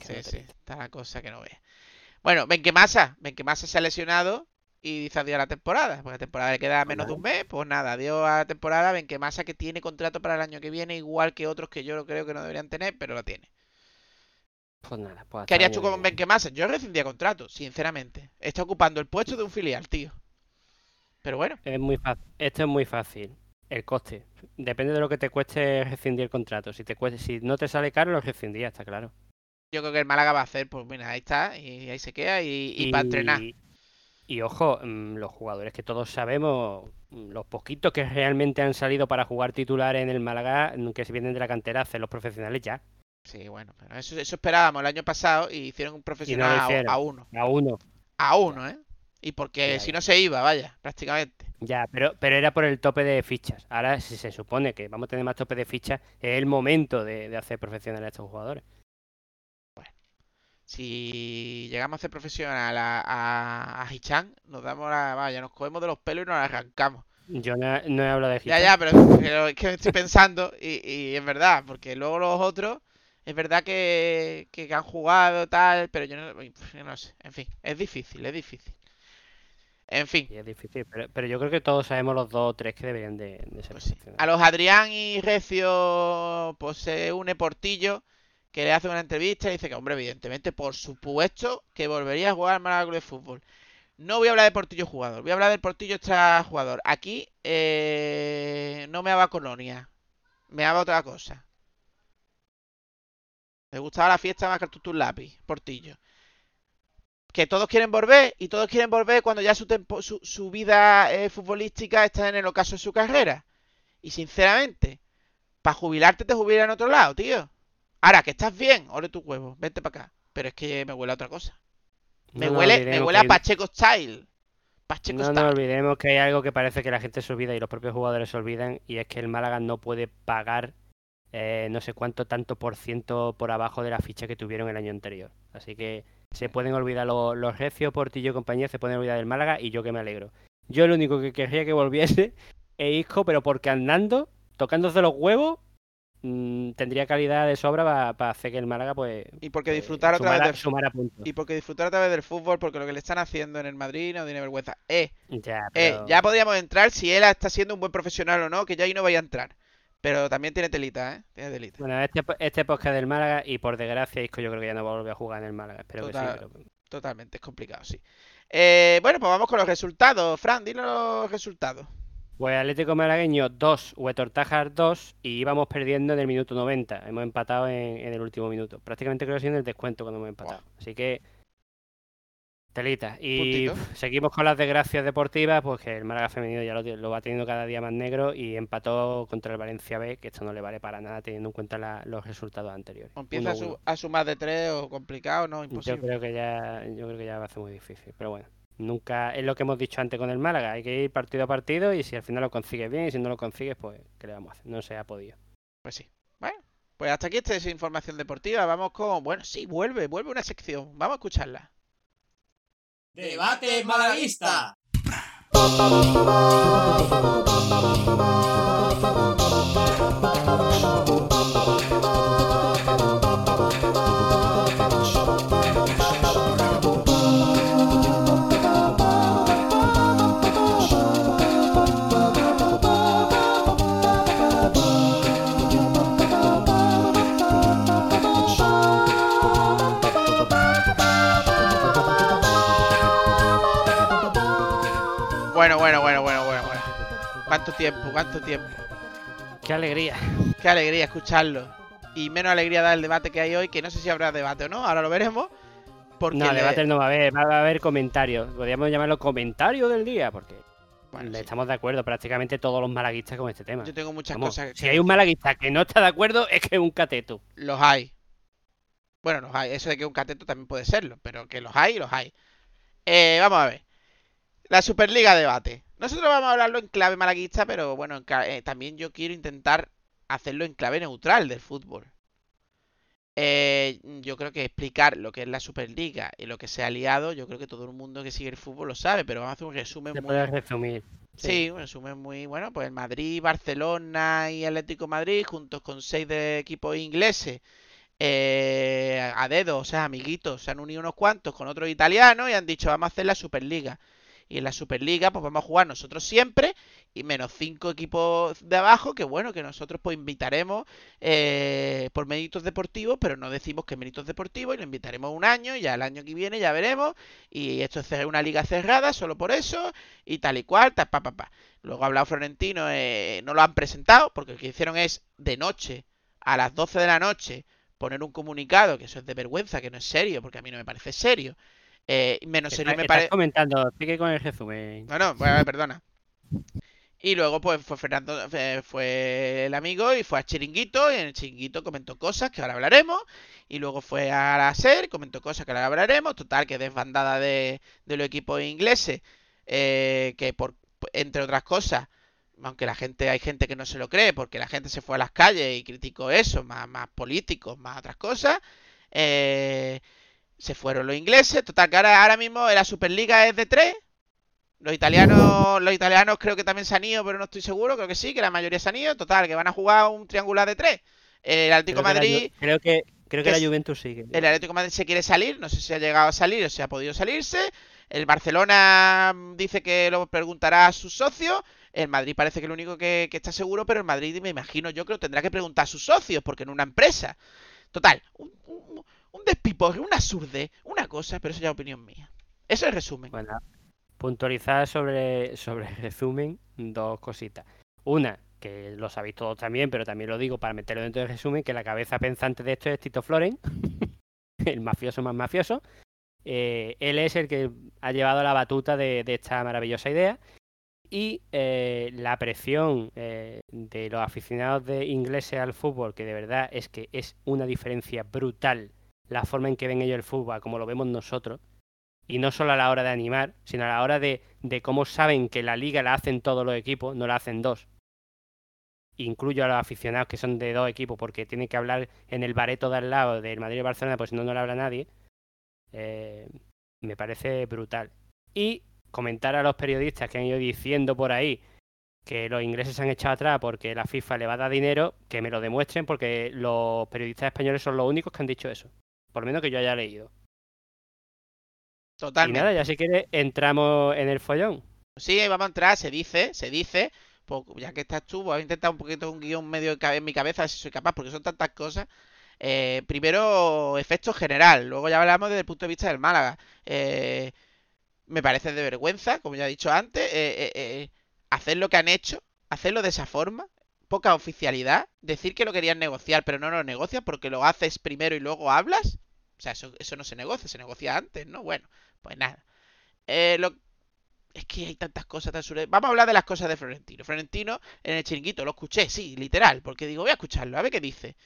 sí, sí, está la cosa que no ve. Bueno, ven que Massa, ven que Massa se ha lesionado y dice adiós a la temporada. Porque la temporada le queda menos de un mes, pues nada, adiós a la temporada. Ven que Massa que tiene contrato para el año que viene, igual que otros que yo creo que no deberían tener, pero lo tiene. Pues nada, pues ¿Qué harías tú con Benquemasa? Yo rescindía contrato, sinceramente. Está ocupando el puesto de un filial, tío. Pero bueno. Es muy fácil. Esto es muy fácil. El coste. Depende de lo que te cueste rescindir el contrato. Si te cueste, si no te sale caro, lo rescindía, está claro. Yo creo que el Málaga va a hacer, pues mira, ahí está, y ahí se queda, y, y, para entrenar. Y ojo, mm, los jugadores que todos sabemos, mm, los poquitos que realmente han salido para jugar titular en el Málaga, mm, que se vienen de la cantera, hacen los profesionales ya. Sí, bueno, pero eso, esperábamos el año pasado y hicieron un profesional a, uno. A uno. A uno, ¿eh? Y porque si no se iba, vaya, prácticamente. Ya, pero, pero era por el tope de fichas. Ahora, si se supone que vamos a tener más tope de fichas, es el momento de, de hacer profesionales a estos jugadores. Si llegamos a hacer profesional a, a, Hichan, nos damos la. Vaya, nos cogemos de los pelos y nos arrancamos. Yo no, he hablado de Hichan. Ya, ya, pero, es que estoy pensando y, y, es verdad, porque luego los otros, es verdad que, que han jugado tal, pero yo no, yo no sé. En fin, es difícil, es difícil. En fin. es difícil, pero, yo creo que todos sabemos los dos o tres que deberían de, ser. Pues a los Adrián y Recio, pues se une Portillo que le hace una entrevista y dice que, hombre, evidentemente, por supuesto, que volvería a jugar al Málaga de Fútbol. No voy a hablar de Portillo jugador, voy a hablar del Portillo extra jugador. Aquí eh, no me daba colonia, me daba otra cosa. Me gustaba la fiesta más que lápiz, Portillo. Que todos quieren volver y todos quieren volver cuando ya su, su, vida eh, futbolística está en el ocaso de su carrera. Y sinceramente, para jubilarte te jubilas en otro lado, tío. Ahora, que estás bien, ole tu huevo, vente para acá. Pero es que me huele a otra cosa. Me No huele, me huele a que- Pacheco Style. Pacheco No Style. nos olvidemos que hay algo que parece que la gente se olvida y los propios jugadores se olvidan y es que el Málaga no puede pagar eh, no sé cuánto tanto por ciento por abajo de la ficha que tuvieron el año anterior. Así que se pueden olvidar los, los Recio, Portillo y compañía, se pueden olvidar del Málaga y yo que me alegro. Yo lo único que querría que volviese es Isco, pero porque andando, tocándose los huevos, mm, tendría calidad de sobra para hacer que el Málaga pues Y porque eh, disfrutar otra sumara, vez del sumara puntos. Y porque disfrutar otra vez del fútbol, porque lo que le están haciendo en el Madrid no tiene vergüenza. Eh, Ya, eh, ya podríamos entrar si él está siendo un buen profesional o no, que ya ahí no vaya a entrar. Pero también tiene telita, ¿eh? Tiene telita. Bueno, este, este podcast del Málaga y por desgracia Isco yo creo que ya no va a volver a jugar en el Málaga. Espero Total. que sí. pero- Totalmente, es complicado, sí. Eh, bueno, pues vamos con los resultados. Fran, dinos los resultados. Pues Atlético Malagueño 2, Huetortájar 2 y íbamos perdiendo en el minuto 90. Hemos empatado en, en el último minuto. Prácticamente creo que ha sido en el descuento cuando hemos empatado. Así que telita. Y pf, seguimos con las desgracias deportivas, pues que el Málaga femenino ya lo, va teniendo cada día más negro y empató contra el Valencia B, que esto no le vale para nada teniendo en cuenta la- los resultados anteriores. Empieza a, 1-1. su- a sumar de tres o complicado, no, Yo imposible. creo que ya, yo creo que ya va a ser muy difícil. Pero bueno, nunca es lo que hemos dicho antes con el Málaga. Hay que ir partido a partido y si al final lo consigues bien y si no lo consigues, pues ¿qué le vamos a hacer? No se ha podido. Pues sí. Bueno, pues hasta aquí esta es información deportiva. Vamos con. Bueno, sí, vuelve, vuelve una sección. Vamos a escucharla. Debate malaguista. ¿Cuánto tiempo? ¿Cuánto tiempo? ¡Qué alegría! Qué alegría escucharlo. Y menos alegría dar el debate que hay hoy, que no sé si habrá debate o no, ahora lo veremos. Porque No, le- debate no va a haber, va a haber comentarios. Podríamos llamarlo comentario del día, porque Bueno, sí. estamos de acuerdo prácticamente todos los malaguistas con este tema. Yo tengo muchas Vamos, cosas que si hay un malaguista que no está de acuerdo, es que es un cateto. Los hay. Bueno, los hay. Eso de que un cateto también puede serlo, pero que los hay, los hay. Eh, vamos a ver. La Superliga debate. Nosotros vamos a hablarlo en clave malaguista, pero bueno, eh, también yo quiero intentar hacerlo en clave neutral del fútbol. Eh, yo creo que explicar lo que es la Superliga y lo que se ha liado, yo creo que todo el mundo que sigue el fútbol lo sabe, pero vamos a hacer un resumen Se muy, puede resumir. Sí, un resumen muy bueno. Pues el Madrid, Barcelona y Atlético Madrid, juntos con seis de equipos ingleses, eh, a dedo, o sea, amiguitos, se han unido unos cuantos con otros italianos y han dicho, vamos a hacer la Superliga. Y en la Superliga, pues vamos a jugar nosotros siempre y menos cinco equipos de abajo, que bueno, que nosotros pues invitaremos eh, por méritos deportivos, pero no decimos que méritos deportivos y lo invitaremos un año y ya el año que viene ya veremos. Y esto es una liga cerrada, solo por eso y tal y cual, tal, pa, pa, pa. Luego ha hablado Florentino, eh, no lo han presentado, porque lo que hicieron es de noche, a las 12 de la noche, poner un comunicado, que eso es de vergüenza, que no es serio, porque a mí no me parece serio. Eh, menos serio me parece... comentando, sigue con el resumen. No, no, bueno, perdona. Y luego pues fue Fernando, eh, fue el amigo y fue a Chiringuito y en el Chiringuito comentó cosas que ahora hablaremos. Y luego fue a la SER, comentó cosas que ahora hablaremos. Total, que desbandada de, de los equipos ingleses, eh, que por, entre otras cosas, aunque la gente, hay gente que no se lo cree, porque la gente se fue a las calles y criticó eso, más, más políticos, más otras cosas. eh, se fueron los ingleses. Total, que ahora, ahora mismo la Superliga es de tres. Los italianos, los italianos creo que también se han ido, pero no estoy seguro, creo que sí, que la mayoría se han ido. Total, que van a jugar un triangular de tres. El Atlético Creo que la Madrid, creo que, creo que la Juventus sigue. el Atlético Madrid se quiere salir, no sé si ha llegado a salir o si ha podido salirse. El Barcelona mm, dice que lo preguntará a sus socios. El Madrid parece que es lo único que, que está seguro, pero el Madrid me imagino yo que lo tendrá que preguntar a sus socios, porque en una empresa. Total, un, un, un despiporre, un absurde, una cosa, pero eso ya es opinión mía. Eso es el resumen. Bueno, puntualizar sobre, sobre el resumen, dos cositas. Una, que lo sabéis todos también, pero también lo digo para meterlo dentro del resumen, que la cabeza pensante de esto es Tito Floren, el mafioso más mafioso. Eh, él es el que ha llevado la batuta de, de esta maravillosa idea. Y eh, la presión eh, de los aficionados de ingleses al fútbol, que de verdad es que es una diferencia brutal la forma en que ven ellos el fútbol, como lo vemos nosotros, y no solo a la hora de animar, sino a la hora de, de cómo saben que la liga la hacen todos los equipos, no la hacen dos. Incluyo a los aficionados que son de dos equipos, porque tienen que hablar en el bareto de al lado del Madrid y Barcelona, pues no, no le habla nadie. Eh, me parece brutal. Y comentar a los periodistas que han ido diciendo por ahí que los ingleses se han echado atrás porque la FIFA le va a dar dinero, que me lo demuestren porque los periodistas españoles son los únicos que han dicho eso. Por lo menos que yo haya leído. Totalmente. Y nada, ya si quieres entramos en el follón. Sí, vamos a entrar, se dice, se dice, pues ya que estás tú, voy a intentar un poquito un guion medio en mi cabeza, a ver si soy capaz, porque son tantas cosas. Eh, primero, efecto general, luego ya hablamos desde el punto de vista del Málaga. Eh, me parece de vergüenza, como ya he dicho antes, eh, eh, eh, hacer lo que han hecho, hacerlo de esa forma, poca oficialidad, decir que lo querían negociar, pero no lo negocian porque lo haces primero y luego hablas. O sea, eso, eso no se negocia, se negocia antes, ¿no? Bueno, pues nada. lo... Es que hay tantas cosas tan sur... Vamos a hablar de las cosas de Florentino. Florentino en el chiringuito, lo escuché, sí, literal, porque digo, voy a escucharlo, a ver qué dice.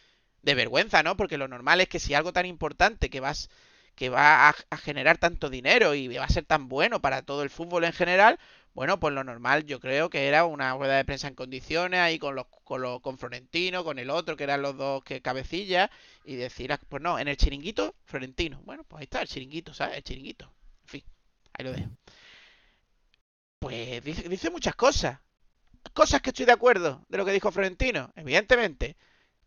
De vergüenza, ¿no? Porque lo normal es que si algo tan importante que vas que va a, generar tanto dinero y va a ser tan bueno para todo el fútbol en general, bueno, pues lo normal yo creo que era una rueda de prensa en condiciones ahí con los con, los, con Florentino, con el otro que eran los dos que cabecillas y decir, ah, pues no, en el chiringuito Florentino. Bueno, pues ahí está el chiringuito, ¿sabes? El chiringuito. En fin, ahí lo dejo. Pues dice, muchas cosas. Cosas que estoy de acuerdo de lo que dijo Florentino, evidentemente.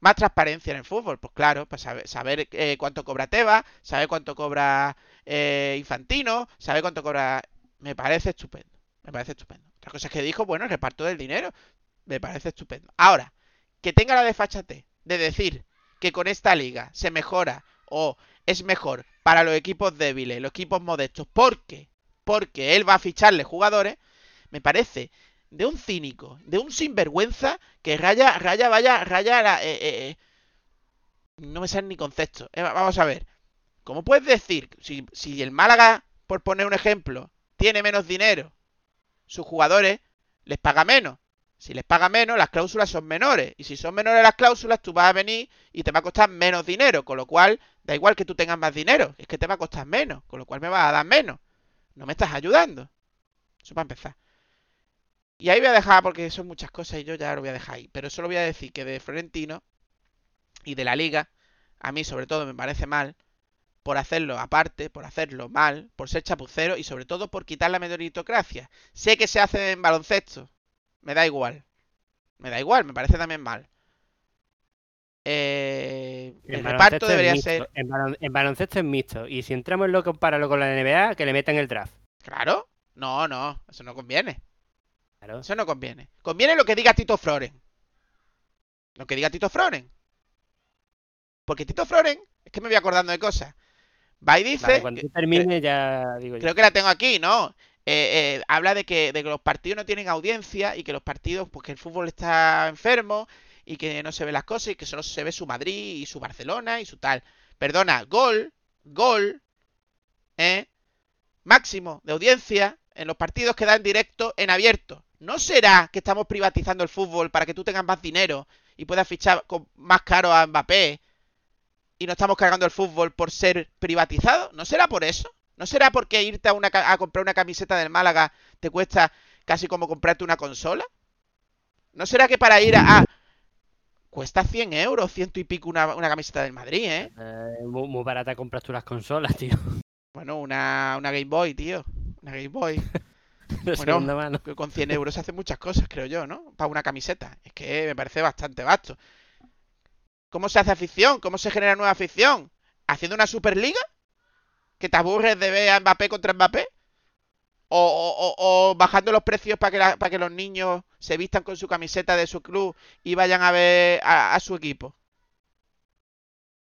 Más transparencia en el fútbol, pues claro, para saber, saber eh, cuánto cobra Teba, saber cuánto cobra eh, Infantino, saber cuánto cobra... Me parece estupendo, me parece estupendo. Otra cosa es que dijo, bueno, reparto del dinero, me parece estupendo. Ahora, que tenga la desfachate de decir que con esta liga se mejora o es mejor para los equipos débiles, los equipos modestos, porque, porque él va a ficharle jugadores, me parece de un cínico, de un sinvergüenza que raya, raya, vaya, raya la, eh, eh, eh. no me salen ni conceptos. vamos a ver. ¿Cómo puedes decir, si, si el Málaga, por poner un ejemplo, tiene menos dinero, sus jugadores les paga menos? Si les paga menos, las cláusulas son menores. Y si son menores las cláusulas, tú vas a venir y te va a costar menos dinero. Con lo cual, da igual que tú tengas más dinero. Es que te va a costar menos. Con lo cual me vas a dar menos. No me estás ayudando. Eso para empezar. Y ahí voy a dejar, porque son muchas cosas y yo ya lo voy a dejar ahí. Pero solo voy a decir que de Florentino y de la liga, a mí sobre todo me parece mal por hacerlo aparte, por hacerlo mal, por ser chapucero y sobre todo por quitar la meritocracia. Sé que se hace en baloncesto, me da igual. Me da igual, me parece también mal. Eh, el reparto debería ser. En, baloncesto es mixto. Y si entramos en lo compáralo con la NBA, que le metan el draft. Claro. No, no, eso no conviene. Eso no conviene. Conviene lo que diga Tito Floren. Lo que diga Tito Floren. Porque Tito Floren, es que me voy acordando de cosas. Va y dice. cuando termine ya digo Creo que la tengo aquí, ¿no? Eh, eh, habla de que, de que los partidos no tienen audiencia y que los partidos, pues que el fútbol está enfermo y que no se ven las cosas y que solo se ve su Madrid y su Barcelona y su tal. Perdona, gol, gol, ¿eh? Máximo de audiencia en los partidos que dan directo en abierto. ¿No será que estamos privatizando el fútbol para que tú tengas más dinero y puedas fichar con más caro a Mbappé? Y no estamos cargando el fútbol por ser privatizado. ¿No será por eso? ¿No será porque irte a, una, a comprar una camiseta del Málaga te cuesta casi como comprarte una consola? ¿No será que para ir a... cuesta 100 euros, ciento y pico una, camiseta del Madrid, ¿eh? eh muy, barata compras tú las consolas, tío. Bueno, una, una Game Boy, tío. Una Game Boy. bueno, con 100 euros se hacen muchas cosas, creo yo, ¿no? Para una camiseta. Es que me parece bastante vasto. ¿Cómo se hace afición? ¿Cómo se genera nueva afición? ¿Haciendo una Superliga? ¿Que te aburres de ver a Mbappé contra Mbappé? ¿O, bajando los precios para que, para que los niños se vistan con su camiseta de su club y vayan a ver a su equipo?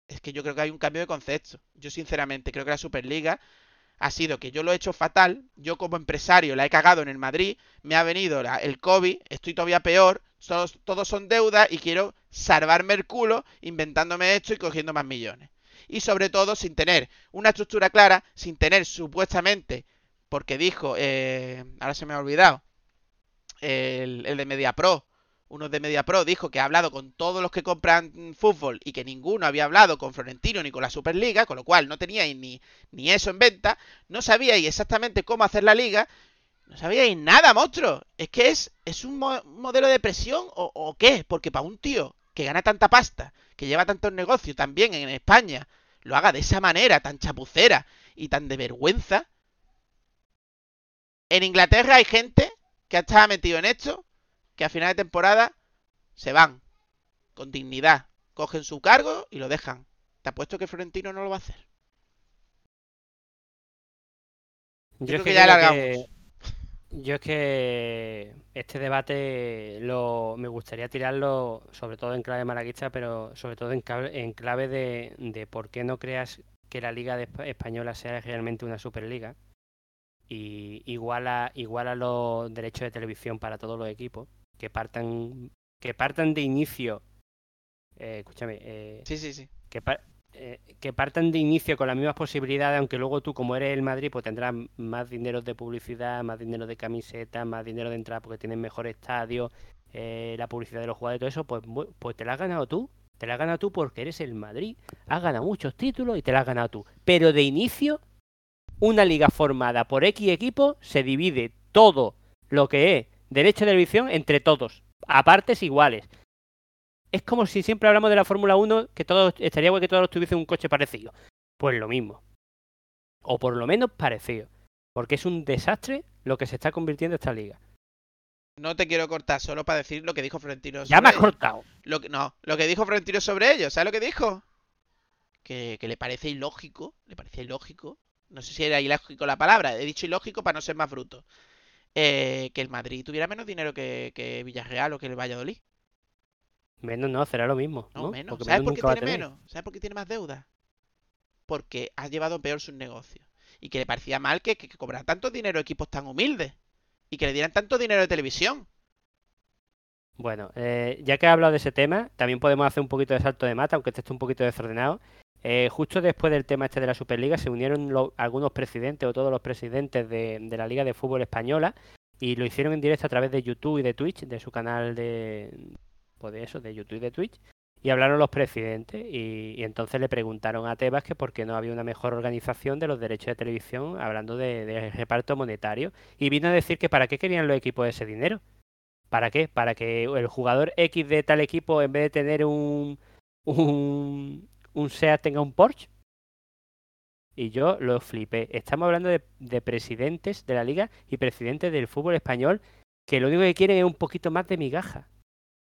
Es que yo creo que hay un cambio de concepto. Yo sinceramente creo que la Superliga ha sido que yo lo he hecho fatal, yo como empresario la he cagado en el Madrid, me ha venido el COVID, estoy todavía peor, todos, son deudas y quiero salvarme el culo inventándome esto y cogiendo más millones. Y sobre todo sin tener una estructura clara, sin tener supuestamente, porque dijo, eh, ahora se me ha olvidado, el, el de MediaPro, uno de MediaPro dijo que ha hablado con todos los que compran fútbol y que ninguno había hablado con Florentino ni con la Superliga, con lo cual no teníais ni, ni eso en venta, no sabíais exactamente cómo hacer la liga, no sabíais nada, monstruo. Es que es, es un modelo de presión o, o qué, porque para un tío que gana tanta pasta, que lleva tantos negocios también en España, lo haga de esa manera, tan chapucera y tan de vergüenza. En Inglaterra hay gente que ha estado metido en esto que a final de temporada se van con dignidad, cogen su cargo y lo dejan. Te apuesto que Florentino no lo va a hacer. Yo, creo que, ya Yo es que este debate lo, me gustaría tirarlo sobre todo en clave malaguista, pero sobre todo en clave, en clave de, de por qué no creas que la Liga Española sea realmente una Superliga y iguala, iguala los derechos de televisión para todos los equipos que partan que partan de inicio eh, escúchame eh, sí sí sí. que, eh, que partan de inicio con las mismas posibilidades aunque luego tú como eres el Madrid pues tendrás más dinero de publicidad más dinero de camiseta más dinero de entrada porque tienes mejor estadio la publicidad de los jugadores todo eso pues pues te la has ganado tú. Te la has ganado tú porque eres el Madrid. Has ganado muchos títulos y te la has ganado tú. Pero de inicio una liga formada por X equipos se divide todo lo que es derecho de televisión entre todos, a partes iguales. Es como si siempre hablamos de la Fórmula 1, que todos estaría igual que todos tuviesen un coche parecido. Pues lo mismo. O por lo menos parecido. Porque es un desastre lo que se está convirtiendo esta liga. No te quiero cortar, solo para decir lo que dijo Florentino sobre Ya me has cortado. Lo que, no, lo que dijo Florentino sobre ellos, ¿sabes lo que dijo? Que, que le parece ilógico, le parecía ilógico. No sé si era ilógico la palabra, he dicho ilógico para no ser más bruto. Eh, que el Madrid tuviera menos dinero que, Villarreal o que el Valladolid. Menos no, será lo mismo. No, menos. ¿Sabes por qué tiene menos? ¿Sabes por qué tiene más deuda? Porque ha llevado peor sus negocios. Y que le parecía mal que, que, cobraran tanto dinero equipos tan humildes. Y que le dieran tanto dinero de televisión. Bueno, eh, ya que he hablado de ese tema, también podemos hacer un poquito de salto de mata, aunque este esté un poquito desordenado. Eh, justo después del tema este de la Superliga se unieron algunos presidentes o todos los presidentes de, la Liga de Fútbol Española y lo hicieron en directo a través de YouTube y de Twitch, de su canal de, de eso, de YouTube y de Twitch. Y hablaron los presidentes y, entonces le preguntaron a Tebas que por qué no había una mejor organización de los derechos de televisión hablando de, reparto monetario. Y vino a decir que para qué querían los equipos ese dinero. ¿Para qué? Para que el jugador X de tal equipo, en vez de tener un, un, un tenga un Porsche. Y yo lo flipé. Estamos hablando de, presidentes de la liga y presidentes del fútbol español que lo único que quieren es un poquito más de migaja.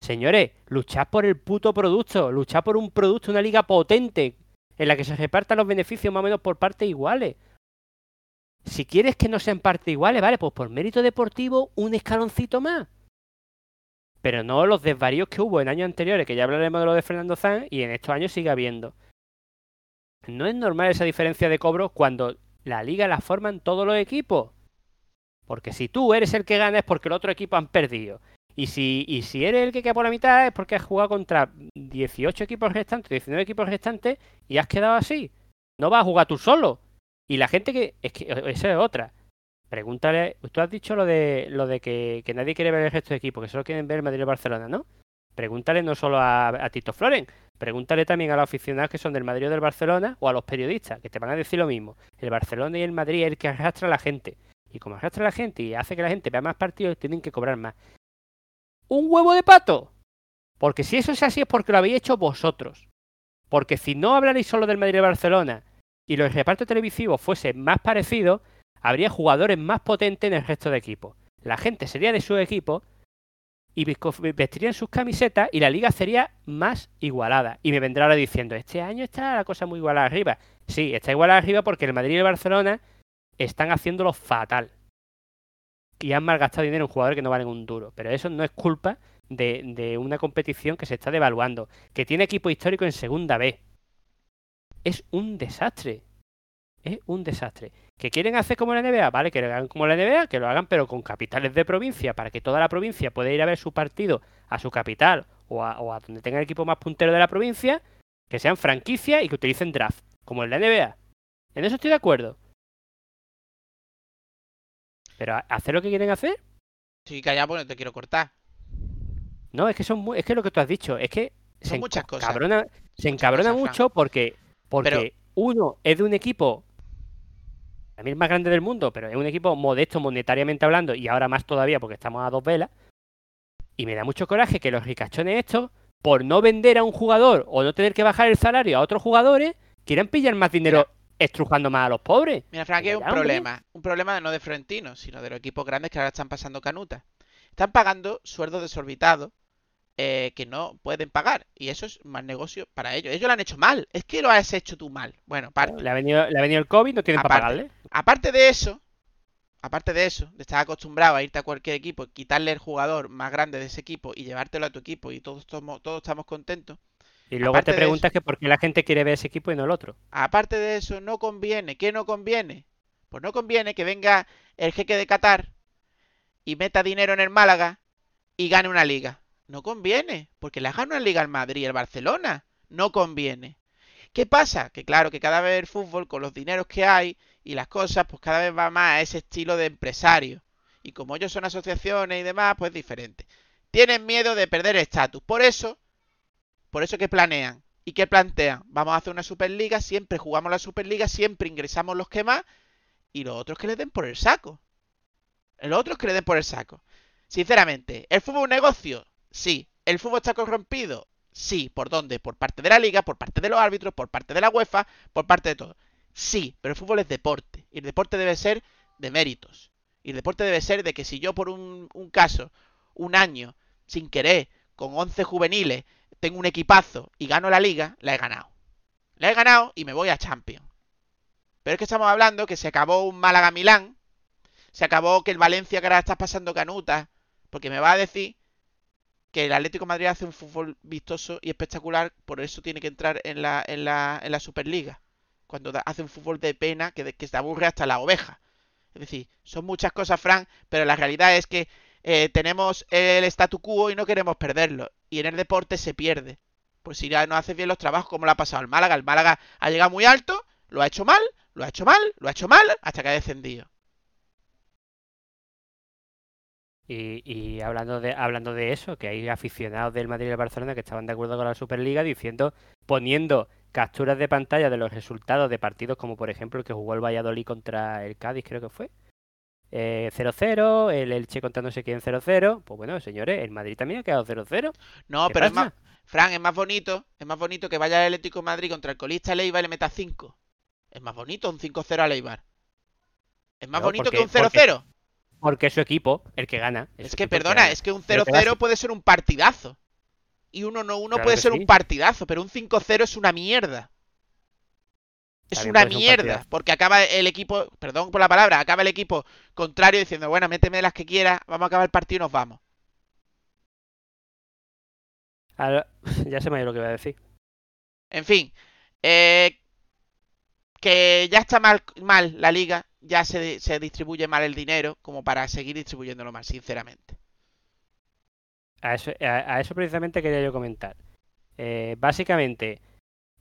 Señores, luchad por el puto producto, luchad por un producto, una liga potente, en la que se repartan los beneficios más o menos por partes iguales. Si quieres que no sean partes iguales, vale, pues por mérito deportivo, un escaloncito más pero no los desvaríos que hubo en años anteriores, que ya hablaremos de lo de Fernando Sanz, y en estos años sigue habiendo. No es normal esa diferencia de cobros cuando la liga la forman todos los equipos. Porque si tú eres el que gana es porque el otro equipo han perdido. Y si, y si eres el que queda por la mitad es porque has jugado contra 18 equipos restantes, 19 equipos restantes y has quedado así. No vas a jugar tú solo. Y la gente que... Es que esa es otra. Pregúntale, tú has dicho lo de lo de que, nadie quiere ver el resto de equipo, que solo quieren ver el Madrid y Barcelona, ¿no? Pregúntale no solo a, Tito Floren, pregúntale también a los aficionados que son del Madrid o del Barcelona o a los periodistas, que te van a decir lo mismo. El Barcelona y el Madrid es el que arrastra a la gente. Y como arrastra a la gente y hace que la gente vea más partidos, tienen que cobrar más. ¡Un huevo de pato! Porque si eso es así es porque lo habéis hecho vosotros. Porque si no hablaréis solo del Madrid y Barcelona y los repartos televisivos fuesen más parecidos, habría jugadores más potentes en el resto de equipos. La gente sería de su equipo y vestirían sus camisetas y la liga sería más igualada. Y me vendrá ahora diciendo, este año está la cosa muy igualada arriba. Sí, está igualada arriba porque el Madrid y el Barcelona están haciéndolo fatal. Y han malgastado dinero en jugadores que no valen un duro. Pero eso no es culpa de, de una competición que se está devaluando, que tiene equipo histórico en segunda B. Es un desastre. Es un desastre. ¿Que quieren hacer como la NBA? Vale, que lo hagan como la NBA, que lo hagan pero con capitales de provincia, para que toda la provincia pueda ir a ver su partido a su capital o a, donde tenga el equipo más puntero de la provincia, que sean franquicias y que utilicen draft, como en la NBA. En eso estoy de acuerdo. Pero hacer lo que quieren hacer, Sí, callado porque no te quiero cortar. No, es que son es que lo que tú has dicho, es que Son se muchas cosas. encabrona, se encabrona cosas, mucho porque, porque Pero- uno es de un equipo también el más grande del mundo, pero es un equipo modesto monetariamente hablando y ahora más todavía porque estamos a dos velas. Y me da mucho coraje que los ricachones estos, por no vender a un jugador o no tener que bajar el salario a otros jugadores, quieran pillar más dinero estrujando más a los pobres. Mira, Frank, aquí hay un hombre. problema. Un problema no de Florentino, sino de los equipos grandes que ahora están pasando canutas. Están pagando sueldos desorbitados eh, que no pueden pagar. Y eso es más negocio para ellos. Ellos lo han hecho mal. Es que lo has hecho tú mal. Bueno, aparte. Le ha venido, le ha venido el COVID, no tienen para pagarle. Aparte de eso, aparte de eso, de estar acostumbrado a irte a cualquier equipo, quitarle el jugador más grande de ese equipo y llevártelo a tu equipo y todos, estamos- todos estamos contentos. Y luego aparte te preguntas que por qué la gente quiere ver ese equipo y no el otro. Aparte de eso, no conviene. ¿Qué no conviene? Pues no conviene que venga el jeque de Qatar y meta dinero en el Málaga y gane una liga. No conviene, porque le gana una liga al Madrid y al Barcelona. No conviene. ¿Qué pasa? Que claro, que cada vez el fútbol, con los dineros que hay y las cosas, pues cada vez va más a ese estilo de empresario. Y como ellos son asociaciones y demás, pues diferente. Tienen miedo de perder estatus. Por eso, por eso que planean. ¿Y qué plantean? Vamos a hacer una Superliga, siempre jugamos la Superliga, siempre ingresamos los que más y los otros que le den por el saco. Los otros que le den por el saco. Sinceramente, ¿el fútbol es un negocio? Sí. ¿El fútbol está corrompido? Sí. ¿Por dónde? Por parte de la liga, por parte de los árbitros, por parte de la UEFA, por parte de todo. Sí, pero el fútbol es deporte. Y el deporte debe ser de méritos. Y el deporte debe ser de que si yo por un, un caso, un año, sin querer, con 11 juveniles, tengo un equipazo y gano la liga, la he ganado. La he ganado y me voy a Champions. Pero es que estamos hablando que se acabó un Málaga-Milán, se acabó que el Valencia que ahora está pasando canutas, porque me va a decir que el Atlético Madrid hace un fútbol vistoso y espectacular, por eso tiene que entrar en la, en la, en la Superliga. Cuando hace un fútbol de pena que, que se aburre hasta la oveja. Es decir, son muchas cosas, Fran, pero la realidad es que eh, tenemos el statu quo y no queremos perderlo. Y en el deporte se pierde. Pues si ya no haces bien los trabajos, como le ha pasado al Málaga. El Málaga ha llegado muy alto, lo ha hecho mal, lo ha hecho mal, lo ha hecho mal, hasta que ha descendido. Y, y hablando de hablando de eso, que hay aficionados del Madrid y del Barcelona que estaban de acuerdo con la Superliga diciendo, poniendo capturas de pantalla de los resultados de partidos como por ejemplo el que jugó el Valladolid contra el Cádiz, creo que fue. Eh, 0-0, el Elche contra no sé quién 0-0. Pues bueno, señores, el Madrid también ha quedado 0-0. No, ¿Qué pero es pasa? más, Fran, es más bonito, es más bonito que vaya el Atlético de Madrid contra el colista Leibar y le meta 5. Es más bonito un 5-0 a Leibar. Es más No, bonito porque- que un porque 0-0. Porque es su equipo el que gana. Es su que, perdona, gana. es que un Pero te vas- 0-0 puede ser un partidazo. Y un 1-1 Claro puede que ser sí. un partidazo, pero un 5-0 es una mierda. Es También una un mierda, porque acaba el equipo, perdón por la palabra, acaba el equipo contrario diciendo, bueno, méteme las que quieras, vamos a acabar el partido y nos vamos. Ahora- ya se me ha ido lo que iba a decir. En fin, eh, que ya está mal, mal la liga, ya se, se distribuye mal el dinero como para seguir distribuyéndolo mal, sinceramente. A eso, a, a eso precisamente quería yo comentar. Eh, básicamente,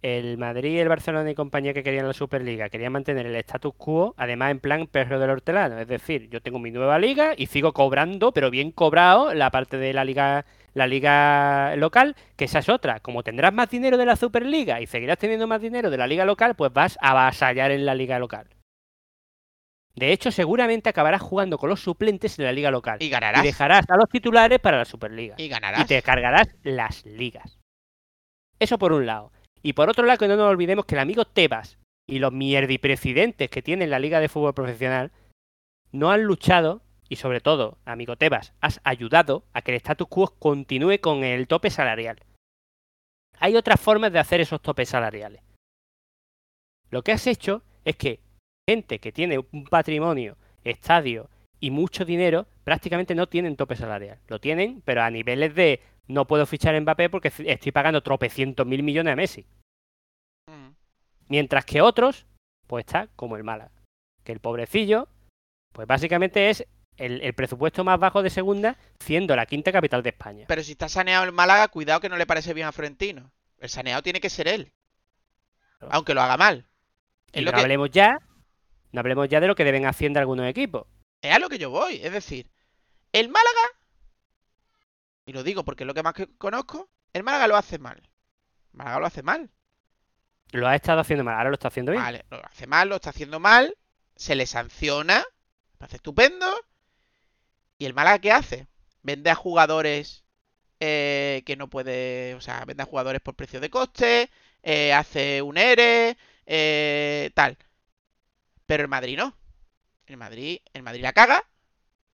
el Madrid, el Barcelona y compañía que querían la Superliga querían mantener el status quo, además en plan perro del hortelano. Es decir, yo tengo mi nueva liga y sigo cobrando, pero bien cobrado, la parte de la liga, la liga local, que esa es otra. Como tendrás más dinero de la Superliga y seguirás teniendo más dinero de la liga local, pues vas a avasallar en la liga local. De hecho, seguramente acabarás jugando con los suplentes en la liga local. Y Y ganarás. dejarás a los titulares para la Superliga Y y ganarás. te cargarás las ligas. Eso por un lado. Y por otro lado, que no nos olvidemos que el amigo Tebas y los mierdipresidentes que tiene la Liga de Fútbol Profesional no han luchado, y sobre todo, amigo Tebas, has ayudado a que el status quo continúe con el tope salarial. Hay otras formas de hacer esos topes salariales. Lo que has hecho es que gente que tiene un patrimonio, estadio y mucho dinero, prácticamente no tienen tope salarial. Lo tienen, pero a niveles de no puedo fichar a Mbappé porque estoy pagando tropecientos mil millones a Messi. Mm. Mientras que otros, pues está como el Málaga. Que el pobrecillo, pues básicamente es el, el presupuesto más bajo de segunda, siendo la quinta capital de España. Pero si está saneado el Málaga, cuidado que no le parece bien a Florentino. El saneado tiene que ser él. Aunque lo haga mal. Es Y lo no que- hablemos ya, no hablemos ya de lo que deben Hacienda algunos equipos. Es a lo que yo voy. Es decir, El Málaga, y lo digo porque es lo que más que conozco, el Málaga lo hace mal. El Málaga lo hace mal. Lo ha estado haciendo mal, ahora lo está haciendo bien. Vale, lo hace mal, lo está haciendo mal, se le sanciona, me parece estupendo. ¿Y el Málaga qué hace? Vende a jugadores eh, que no puede, o sea, vende a jugadores por precio de coste, eh, hace un ERE, eh, tal. Pero el Madrid no. El Madrid, el Madrid la caga,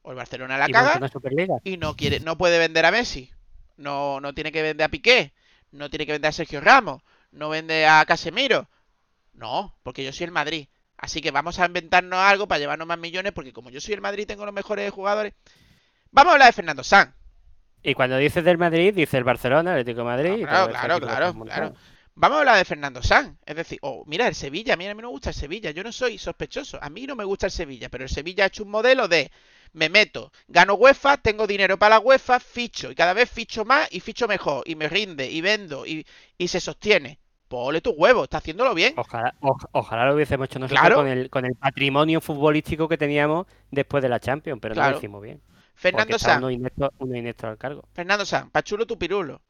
o el Barcelona la caga, y no quiere, no puede vender a Messi. No, no tiene que vender a Piqué. No tiene que vender a Sergio Ramos. No vende a Casemiro. No, porque yo soy el Madrid. Así que vamos a inventarnos algo para llevarnos más millones, porque como yo soy el Madrid tengo los mejores jugadores. Vamos a hablar de Fernando Sanz. Y cuando dices del Madrid, dices el Barcelona, el Atlético de Madrid. claro, claro, claro, claro. Vamos a hablar de Fernando Sanz. Es decir, oh, mira, el Sevilla. Mira, a mí no me gusta el Sevilla. Yo no soy sospechoso. A mí no me gusta el Sevilla. Pero el Sevilla ha hecho un modelo de me meto, gano UEFA, tengo dinero para la UEFA, ficho. Y cada vez ficho más y ficho mejor. Y me rinde, y vendo, y, y se sostiene. Pues ole tu huevo, está haciéndolo bien. Ojalá, oj- ojalá lo hubiésemos hecho nosotros Claro. con, el, con el patrimonio futbolístico que teníamos después de la Champions, pero no lo hicimos bien. Fernando Sanz. uno inepto al cargo. Fernando Sanz, Pachulo tu pirulo.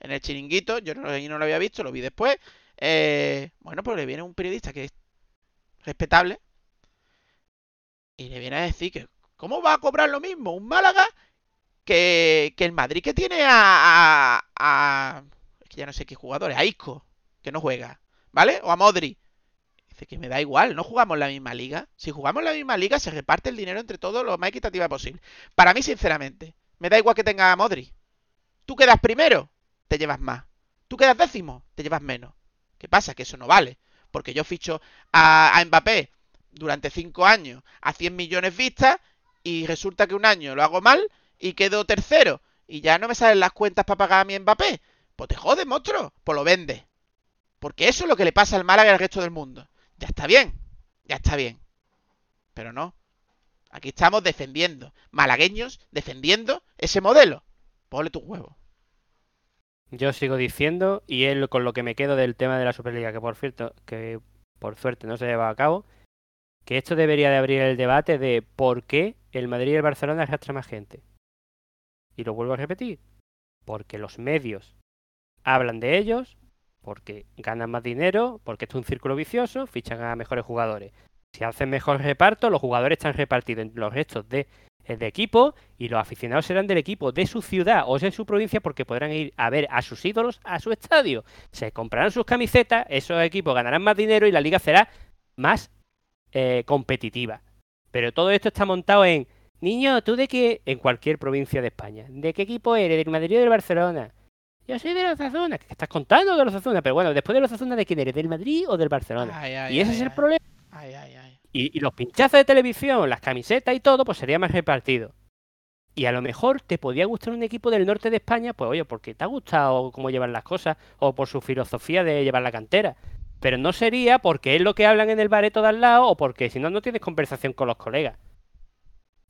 En el chiringuito, yo no, yo no lo había visto, lo vi después. Eh, bueno, pues le viene un periodista que es respetable y le viene a decir que ¿cómo va a cobrar lo mismo un Málaga que, que el Madrid que tiene a, a, a- es que ya no sé qué jugadores, a Isco, que no juega, ¿vale? O a Modri. Dice que me da igual, no jugamos la misma liga. Si jugamos la misma liga, se reparte el dinero entre todos lo más equitativa posible. Para mí, sinceramente, me da igual que tenga a Modri. Tú quedas primero, te llevas más. Tú quedas décimo, te llevas menos. ¿Qué pasa? Que eso no vale. Porque yo ficho a, a Mbappé durante 5 años a 100 millones vistas y resulta que un año lo hago mal y quedo tercero y ya no me salen las cuentas para pagar a mi Mbappé. Pues te jodes, monstruo. Pues lo vende. Porque eso es lo que le pasa al Málaga y al resto del mundo. Ya está bien. Ya está bien. Pero no. Aquí estamos defendiendo. Malagueños defendiendo ese modelo. Ponle tu huevo. Yo sigo diciendo, y lo- con lo que me quedo del tema de la Superliga, que por cierto, que por suerte no se lleva a cabo, que esto debería de abrir el debate de por qué el Madrid y el Barcelona arrastran más gente. Y lo vuelvo a repetir, porque los medios hablan de ellos, porque ganan más dinero, porque esto es un círculo vicioso, fichan a mejores jugadores. Si hacen mejor reparto, los jugadores están repartidos entre los restos de, de equipo y los aficionados serán del equipo de su ciudad o de su provincia porque podrán ir a ver a sus ídolos a su estadio. Se comprarán sus camisetas, esos equipos ganarán más dinero y la liga será más eh, competitiva. Pero todo esto está montado en, niño, ¿tú de qué? En cualquier provincia de España. ¿De qué equipo eres? ¿Del Madrid o del Barcelona? Yo soy de los Osasuna. ¿Qué estás contando de los Osasuna? Pero bueno, después de los Osasuna, ¿de quién eres? ¿Del Madrid o del Barcelona? Ay, ay, y ese ay, es el problema. Ay, ay, ay. Y, los pinchazos de televisión, las camisetas y todo, pues sería más repartido. Y a lo mejor te podía gustar un equipo del norte de España, pues oye, porque te ha gustado cómo llevan las cosas o por su filosofía de llevar la cantera. Pero no sería porque es lo que hablan en el bareto de al lado o porque si no, no tienes conversación con los colegas.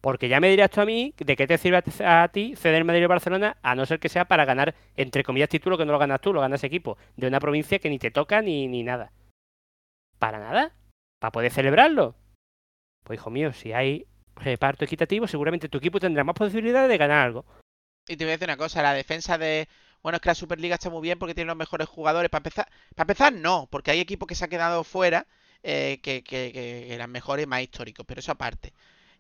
Porque ya me dirás tú a mí de qué te sirve a ti- ceder Madrid y Barcelona, a no ser que sea para ganar, entre comillas, título que no lo ganas tú, lo ganas equipo, de una provincia que ni te toca ni, ni nada. ¿Para nada? ¿Para poder celebrarlo? Pues hijo mío, si hay reparto equitativo, seguramente tu equipo tendrá más posibilidades de ganar algo. Y te voy a decir una cosa, la defensa de... Bueno, es que la Superliga está muy bien porque tiene los mejores jugadores. Para empezar, para empezar no, porque hay equipos que se han quedado fuera eh, que, que- que eran mejores y más históricos, pero eso aparte.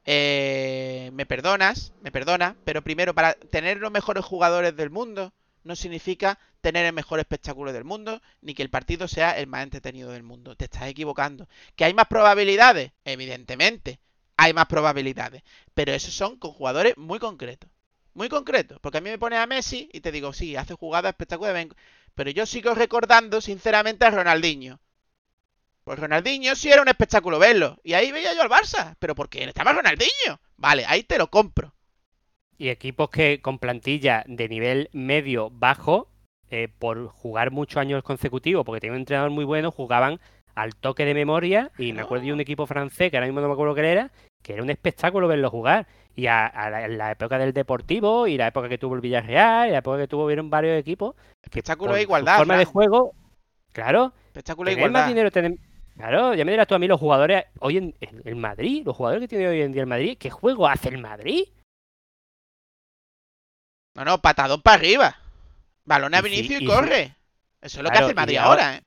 Eh, me perdonas, me perdonas, pero primero, para tener los mejores jugadores del mundo no significa tener el mejor espectáculo del mundo, ni que el partido sea el más entretenido del mundo. Te estás equivocando. ¿Que hay más probabilidades? Evidentemente, hay más probabilidades. Pero esos son con jugadores muy concretos. Muy concretos. Porque a mí me pones a Messi y te digo, sí, hace jugadas espectaculares. Pero yo sigo recordando, sinceramente, a Ronaldinho. Pues Ronaldinho sí era un espectáculo verlo. Y ahí veía yo al Barça. Pero porque estaba Ronaldinho. Vale, ahí te lo compro. Y equipos que con plantilla de nivel medio bajo, eh, por jugar muchos años consecutivos, porque tenía un entrenador muy bueno, jugaban al toque de memoria. Y me acuerdo de un equipo francés, que ahora mismo no me acuerdo qué era, que era un espectáculo verlo jugar. Y a, a la, época del Deportivo, y la época que tuvo el Villarreal, y la época que tuvo vieron varios equipos. Espectáculo de igualdad. forma de juego, claro, Espectáculo de tener más igualdad. dinero, tener- Claro, ya me dirás tú a mí los jugadores hoy en el Madrid, los jugadores que tiene hoy en día el Madrid, ¿qué juego hace el Madrid? No, no, patadón para arriba. Balón a Vinicius y, y sí. corre. Eso es lo que hace el Madrid ahora, ahora- ¿eh?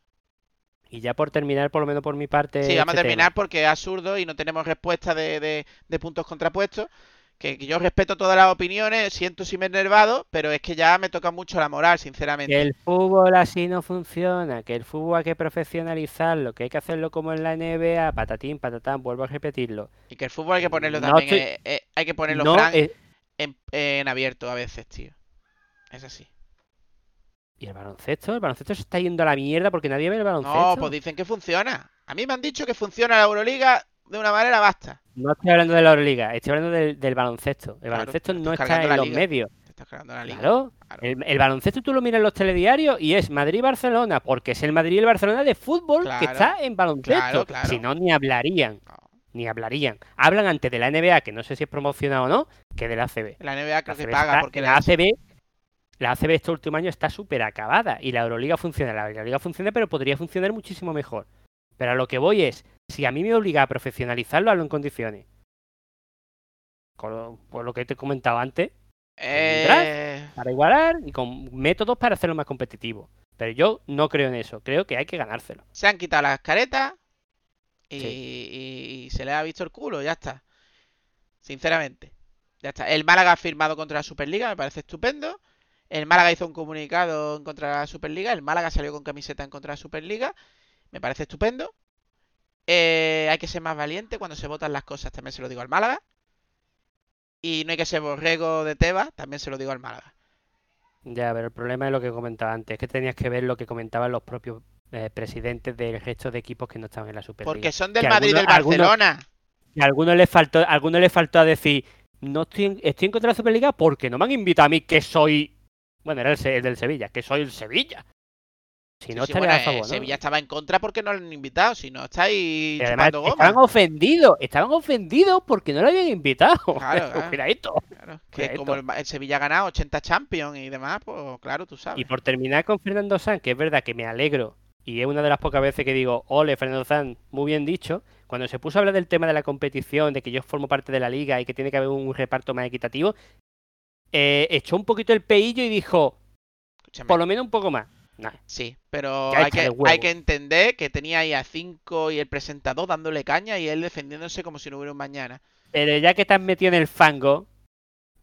Y ya por terminar, por lo menos por mi parte. Sí, vamos a este terminar tema. porque es absurdo y no tenemos respuesta de, de- de puntos contrapuestos. Que, que yo respeto todas las opiniones, siento si me he enervado, pero es que ya me toca mucho la moral, sinceramente. Que el fútbol así no funciona, que el fútbol hay que profesionalizarlo, que hay que hacerlo como en la NBA, patatín, patatán, vuelvo a repetirlo. Y que el fútbol hay que ponerlo No también, estoy- eh, eh, hay que ponerlo, No, Fran, en, en abierto a veces, tío. Es así. ¿Y el baloncesto? El baloncesto se está yendo a la mierda porque nadie ve el baloncesto. No, pues dicen que funciona. A mí me han dicho que funciona la Euroliga de una manera basta. No estoy hablando de la Euroliga, estoy hablando del, del baloncesto. El Claro, baloncesto no está en los liga. medios. Estás la liga. Claro. Claro. El, el baloncesto tú lo miras en los telediarios y es Madrid-Barcelona, porque es el Madrid y el Barcelona de fútbol que está en baloncesto. Si no, ni hablarían. No. Ni hablarían. Hablan antes de la NBA, que no sé si es promocionado o no, que de la ACB. La NBA creo La que paga está- porque la ACB, la ACB este último año está súper acabada y la Euroliga funciona. La Euroliga funciona, pero podría funcionar muchísimo mejor. Pero a lo que voy es, si a mí me obliga a profesionalizarlo, hazlo en condiciones. Con lo, por lo que te he comentado antes, Eh, para igualar y con métodos para hacerlo más competitivo. Pero yo no creo en eso, creo que hay que ganárselo. se han quitado las caretas y, Sí. y- y se les ha visto el culo, ya está. Sinceramente. Ya está. El Málaga ha firmado contra la Superliga, me parece estupendo. El Málaga hizo un comunicado en contra de la Superliga. El Málaga salió con camiseta en contra de la Superliga. Me parece estupendo. Eh, hay que ser más valiente cuando se votan las cosas, también se lo digo al Málaga. Y no hay que ser borrego de Tebas, también se lo digo al Málaga. Ya, pero el problema es lo que comentaba antes, es que tenías que ver lo que comentaban los propios eh, presidentes del resto de equipos que no estaban en la Superliga. Porque son del Que Madrid y del algunos- Barcelona. Y a algunos les faltó, a algunos les faltó a decir, no estoy estoy en contra de la Superliga porque no me han invitado a mí que soy, bueno, era el, el del Sevilla, que soy el Sevilla. Si Sí, no sí, bueno, a eh, favor, ¿no? Sevilla estaba en contra porque no lo han invitado, si no estáis además goma. estaban ofendidos, estaban ofendidos porque no lo habían invitado. Claro, claro. Cuidadito. Claro, que Correcto. como el, el Sevilla ha ganado 80 Champions y demás, pues claro, tú sabes. Y por terminar con Fernando Sanz, que es verdad que me alegro, y es una de las pocas veces que digo, ole, Fernando Sanz, muy bien dicho, cuando se puso a hablar del tema de la competición, de que yo formo parte de la liga y que tiene que haber un reparto más equitativo, eh, echó un poquito el peillo y dijo, Escúchame. por lo menos un poco más. Nah, Sí, pero hay que, hay que entender que tenía ahí a 5 y el presentador dándole caña y él defendiéndose como si no hubiera un mañana. Pero ya que estás metido en el fango,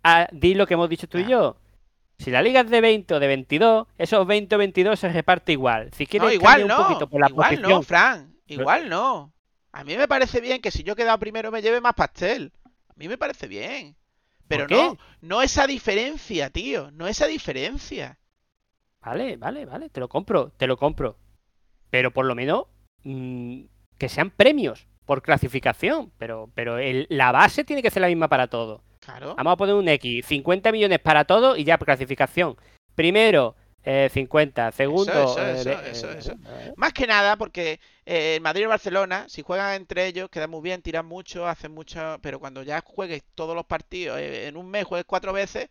ah, di lo que hemos dicho tú y yo. Si la liga es de 20 o de 22, esos 20 o 22 se reparte igual. Si quieres No, igual cambiar un no. poquito por la Igual posición, no, Fran. Igual no. A mí me parece bien que si yo he quedado primero me lleve más pastel. A mí me parece bien. Pero no, no esa diferencia, tío. No esa diferencia. Vale, vale, vale, te lo compro, te lo compro. Pero por lo menos mm, que sean premios por clasificación. Pero, pero el- la base tiene que ser la misma para todo. Claro. Vamos a poner un X, 50 millones para todo y ya por clasificación. Primero, eh, 50. Segundo, eso, eh, eso, de- eso, eh, eso. eh, Más que nada porque eh, Madrid y el Barcelona, si juegan entre ellos, quedan muy bien, tiran mucho, hacen mucho, pero cuando ya juegues todos los partidos, en un mes juegues cuatro veces,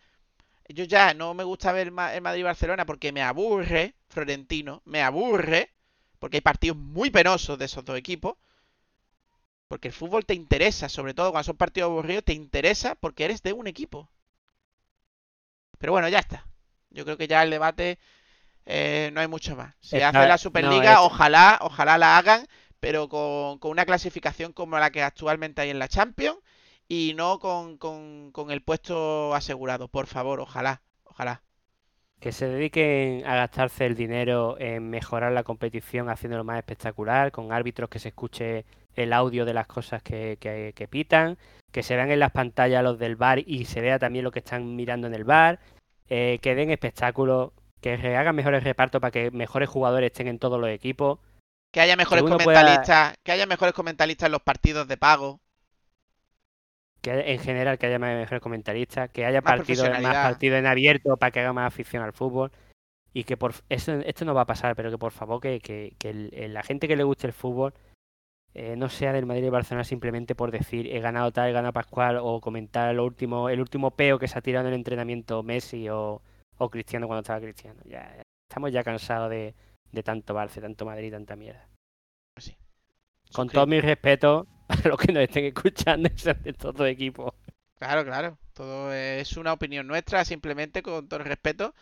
yo ya no me gusta ver Ma- el Madrid y Barcelona porque me aburre, Florentino, me aburre, porque hay partidos muy penosos de esos dos equipos, porque el fútbol te interesa, sobre todo cuando son partidos aburridos, te interesa porque eres de un equipo. Pero bueno, ya está. Yo creo que ya el debate eh, no hay mucho más. Se Está- hace la no, Superliga, es- ojalá, ojalá la hagan, pero con, con una clasificación como la que actualmente hay en la Champions y no con, con, con el puesto asegurado. Por favor, ojalá, ojalá. Que se dediquen a gastarse el dinero en mejorar la competición haciéndolo más espectacular, con árbitros que se escuche el audio de las cosas que, que- que pitan, que se vean en las pantallas los del bar y se vea también lo que están mirando en el bar, eh, que den espectáculos, que hagan mejores repartos para que mejores jugadores estén en todos los equipos. Que haya mejores pueda- comentaristas, que haya mejores comentaristas en los partidos de pago. que en general que haya mejores comentaristas, que haya Más partidos más partidos en abierto para que haga más afición al fútbol y que por eso esto no va a pasar, pero que por favor que, que- que el- la gente que le guste el fútbol eh, no sea del Madrid y Barcelona simplemente por decir he ganado tal, he ganado Pascual o comentar lo último, el último peo que se ha tirado en el entrenamiento Messi o, o Cristiano cuando estaba Cristiano. Ya, estamos ya cansados de, de tanto Barça, tanto Madrid, tanta mierda. Sí. Con todo mi respeto a los que nos estén escuchando de todo equipo. Claro, claro. Todo es una opinión nuestra, simplemente con todo el respeto.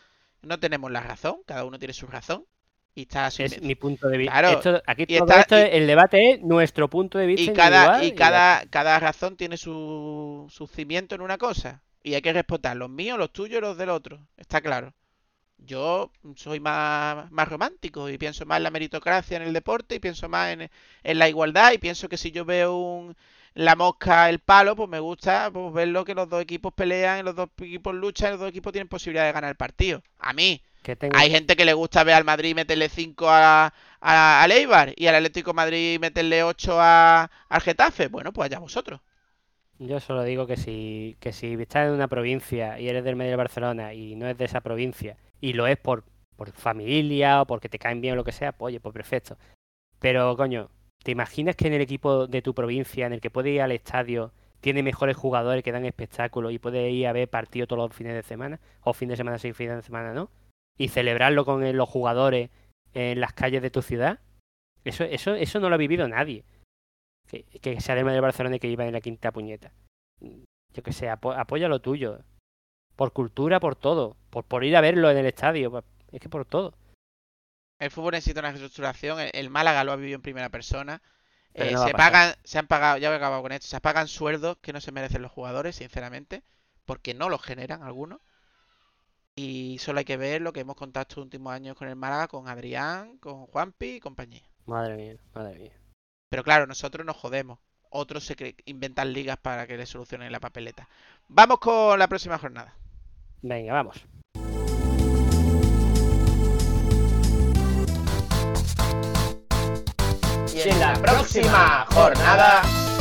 No tenemos la razón, cada uno tiene su razón. Y está es mi punto de vista. Claro, aquí el debate es nuestro punto de vista. Y cada, y cada, cada razón tiene su, su cimiento en una cosa. Y hay que respetar los míos, los tuyos y los del otro. Está claro. Yo soy más, más romántico y pienso más en la meritocracia en el deporte y pienso más en, en la igualdad y pienso que si yo veo un, la mosca, el palo, pues me gusta pues, verlo que los dos equipos pelean, los dos equipos luchan los dos equipos tienen posibilidad de ganar el partido. A mí. Hay gente que le gusta ver al Madrid meterle 5 a, a, al Eibar y al Atlético Madrid meterle 8 a, al Getafe. Bueno, pues allá vosotros. Yo solo digo que si, que si estás en una provincia y eres del medio de Barcelona y no es de esa provincia y lo es por, por familia o porque te caen bien o lo que sea, pues oye, pues perfecto. Pero coño, ¿Te imaginas que en el equipo de tu provincia, en el que puedes ir al estadio, tiene mejores jugadores que dan espectáculo y puedes ir a ver partidos todos los fines de semana? O fin de semana sí, fin de semana no. Y celebrarlo con los jugadores en las calles de tu ciudad. Eso, eso, eso no lo ha vivido nadie. Que, que sea del de Barcelona y que iba en la quinta puñeta. Yo que sé, apoya lo tuyo. Por cultura, por todo. Por, por ir a verlo en el estadio. Es que por todo. El fútbol necesita una reestructuración. El, Málaga lo ha vivido en primera persona. Eh, se pagan, se han pagado, ya he acabado con esto, se pagan sueldos que no se merecen los jugadores, sinceramente, porque no los generan algunos. Y solo hay que ver lo que hemos contado estos últimos años con el Málaga, con Adrián, con Juanpi y compañía. Madre mía, madre mía. Pero claro, nosotros nos jodemos. Otros se inventan ligas para que les solucionen la papeleta. Vamos con la próxima jornada. Venga, vamos. y en la próxima jornada...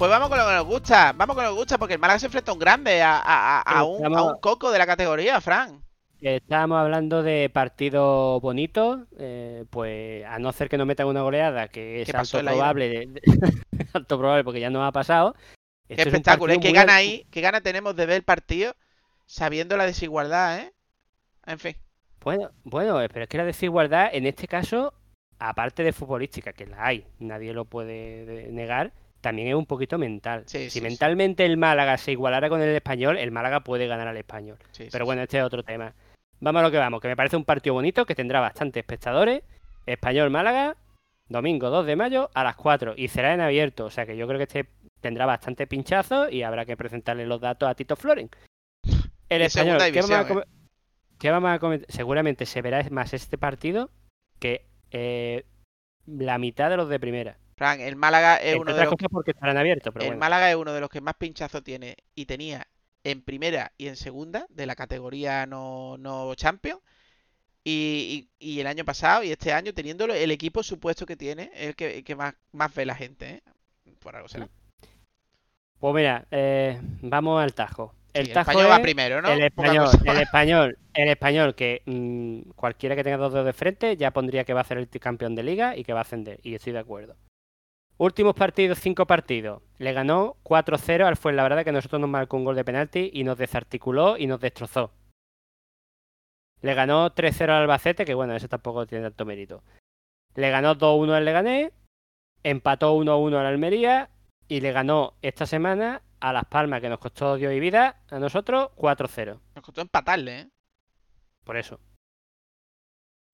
Pues vamos con lo que nos gusta, vamos con lo que nos gusta, porque el Málaga se enfrenta a un grande, a, un, coco de la categoría, Fran. Estamos hablando de partidos bonitos, eh, pues a no ser que nos metan una goleada, que es alto probable, alto probable porque ya nos ha pasado. Qué espectáculo, ¿eh? ¿Qué gana ahí? ¿Qué gana tenemos de ver el partido sabiendo la desigualdad, eh? En fin. Bueno, bueno, pero es que la desigualdad en este caso, aparte de futbolística, que la hay, nadie lo puede negar, también es un poquito mental. si mentalmente el Málaga se igualara con el español, el Málaga puede ganar al español. pero bueno, este es otro tema. Vamos a lo que vamos, que me parece un partido bonito, que tendrá bastantes espectadores. Español Málaga, domingo 2 de mayo a las 4 y será en abierto. O sea que yo creo que este tendrá bastante pinchazo y habrá que presentarle los datos a Tito Floren. El español, ¿qué ¿Qué vamos a comentar? Seguramente se verá más este partido que eh, la mitad de los de primera. Frank, el Málaga es uno de los porque estarán abiertos, el Málaga es uno de los que más pinchazo tiene y tenía en primera y en segunda de la categoría no, no Champions. Y, el año pasado y este año teniéndolo el equipo supuesto que tiene, el que, más, más ve la gente, ¿eh? Por algo será. Pues mira, eh, vamos al tajo. El, español va primero, ¿no? El español, el español, el español que mm, cualquiera que tenga dos dedos de frente ya pondría que va a ser el campeón de liga y que va a ascender. Y estoy de acuerdo. Últimos partidos, cinco partidos. Le ganó 4-0 al Fuenlabrada que nosotros nos marcó un gol de penalti y nos desarticuló y nos destrozó. Le ganó 3-0 al Albacete, que bueno, eso tampoco tiene tanto mérito. Le ganó 2-1 al Leganés, empató 1-1 al Almería y le ganó esta semana a Las Palmas, que nos costó Dios y vida, a nosotros 4-0. Nos costó empatarle, ¿eh? Por eso.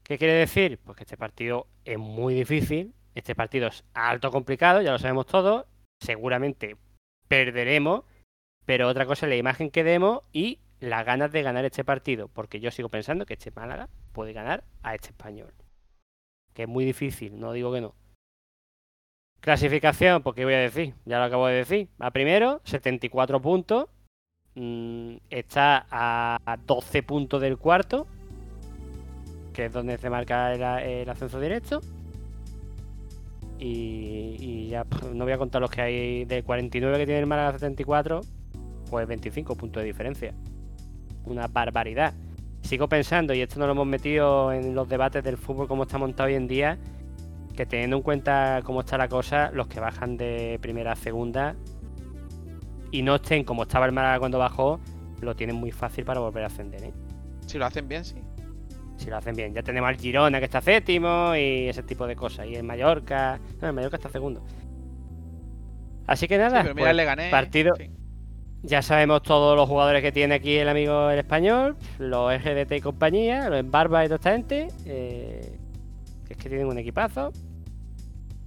¿Qué quiere decir? Pues que este partido es muy difícil. Este partido es alto complicado, ya lo sabemos todos. Seguramente perderemos. Pero otra cosa es la imagen que demos y las ganas de ganar este partido. Porque yo sigo pensando que este Málaga puede ganar a este español. Que es muy difícil, no digo que no. Clasificación, pues qué voy a decir, ya lo acabo de decir. A primero, 74 puntos. Mm, está a 12 puntos del cuarto, que es donde se marca el, ascenso directo. Y, ya pues, no voy a contar los que hay de 49 que tiene el Málaga 74, pues 25 puntos de diferencia. Una barbaridad. Sigo pensando, y esto no lo hemos metido en los debates del fútbol como está montado hoy en día, que teniendo en cuenta cómo está la cosa, los que bajan de primera a segunda y no estén como estaba el Málaga cuando bajó, lo tienen muy fácil para volver a ascender. ¿eh? Si lo hacen bien, sí. Si lo hacen bien. Ya tenemos al Girona que está séptimo y ese tipo de cosas. Y el Mallorca. No, el Mallorca está segundo. Así que nada, Sí, mira, pues, le gané. partido. Sí. Ya sabemos todos los jugadores que tiene aquí el amigo el español, los RDT y compañía, los Embarba y toda esta gente, eh, que es que tienen un equipazo.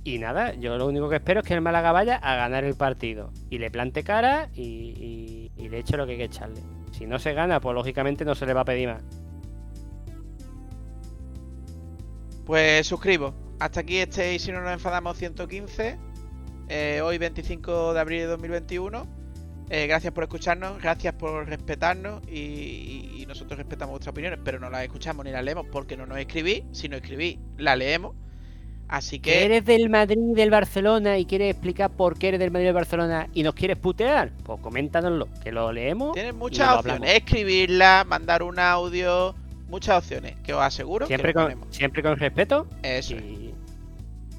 Y nada, yo lo único que espero es que el Málaga vaya a ganar el partido y le plante cara y, y- y le eche lo que hay que echarle. Si no se gana, pues lógicamente no se le va a pedir más. Pues suscribo. Hasta aquí este y si no nos enfadamos 115. eh, hoy 25 de abril de 2021. Eh, gracias por escucharnos, gracias por respetarnos y, y- y nosotros respetamos vuestras opiniones, pero no las escuchamos ni las leemos porque no nos escribís. Si no escribís, la leemos. Así ¿Que eres del Madrid y del Barcelona y quieres explicar por qué eres del Madrid y del Barcelona y nos quieres putear? Pues coméntanoslo, que lo leemos. tienes muchas opciones. Escribirla, mandar un audio, muchas opciones que os aseguro Siempre que con, siempre con respeto Eso es. y,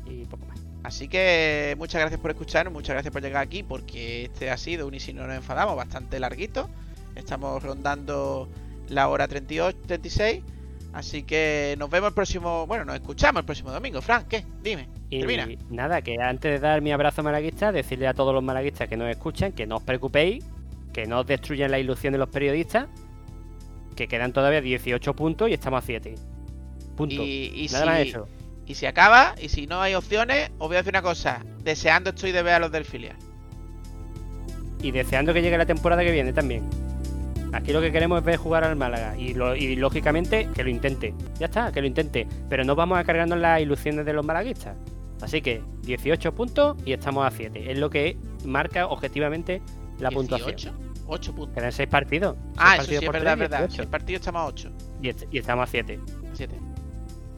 y poco más. Así que muchas gracias por escucharnos, muchas gracias por llegar aquí, porque este ha sido un y si no nos enfadamos bastante larguito. Estamos rondando la hora 38, 36. Así que nos vemos el próximo, bueno, nos escuchamos el próximo domingo. Frank, ¿qué? Dime, Y termina. nada, que antes de dar mi abrazo malaguista, decirle a todos los malaguistas que nos escuchan que no os preocupéis, que no os destruyan la ilusión de los periodistas, que quedan todavía 18 puntos y estamos a 7. Punto. Y, y nada más si, eso. y si acaba, y si no hay opciones, os voy a decir una cosa. Deseando estoy de ver a los del filial. Y deseando que llegue la temporada que viene también. Aquí lo que queremos es ver jugar al Málaga. Y, lo- y lógicamente que lo intente. Ya está, que lo intente. Pero no vamos a cargarnos las ilusiones de los malaguistas. Así que 18 puntos y estamos a 7. Es lo que marca objetivamente la puntuación. 18, 8 puntos. Quedan 6 partidos. Seis Ah, eso partidos sí, es verdad, es verdad. 18. El partido estamos a 8. Y, est- y estamos a 7. 7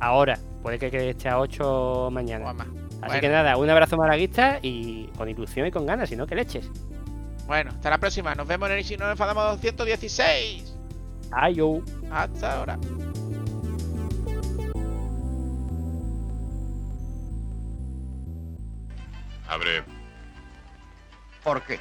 Ahora, puede que quede esté a 8 o mañana. más. Así Bueno. que nada, un abrazo malaguista y con ilusión y con ganas, si no, que leches. Bueno, hasta la próxima. Nos vemos en el si no nos enfadamos 216. Ayo. Hasta ahora. Abre. ¿Por qué?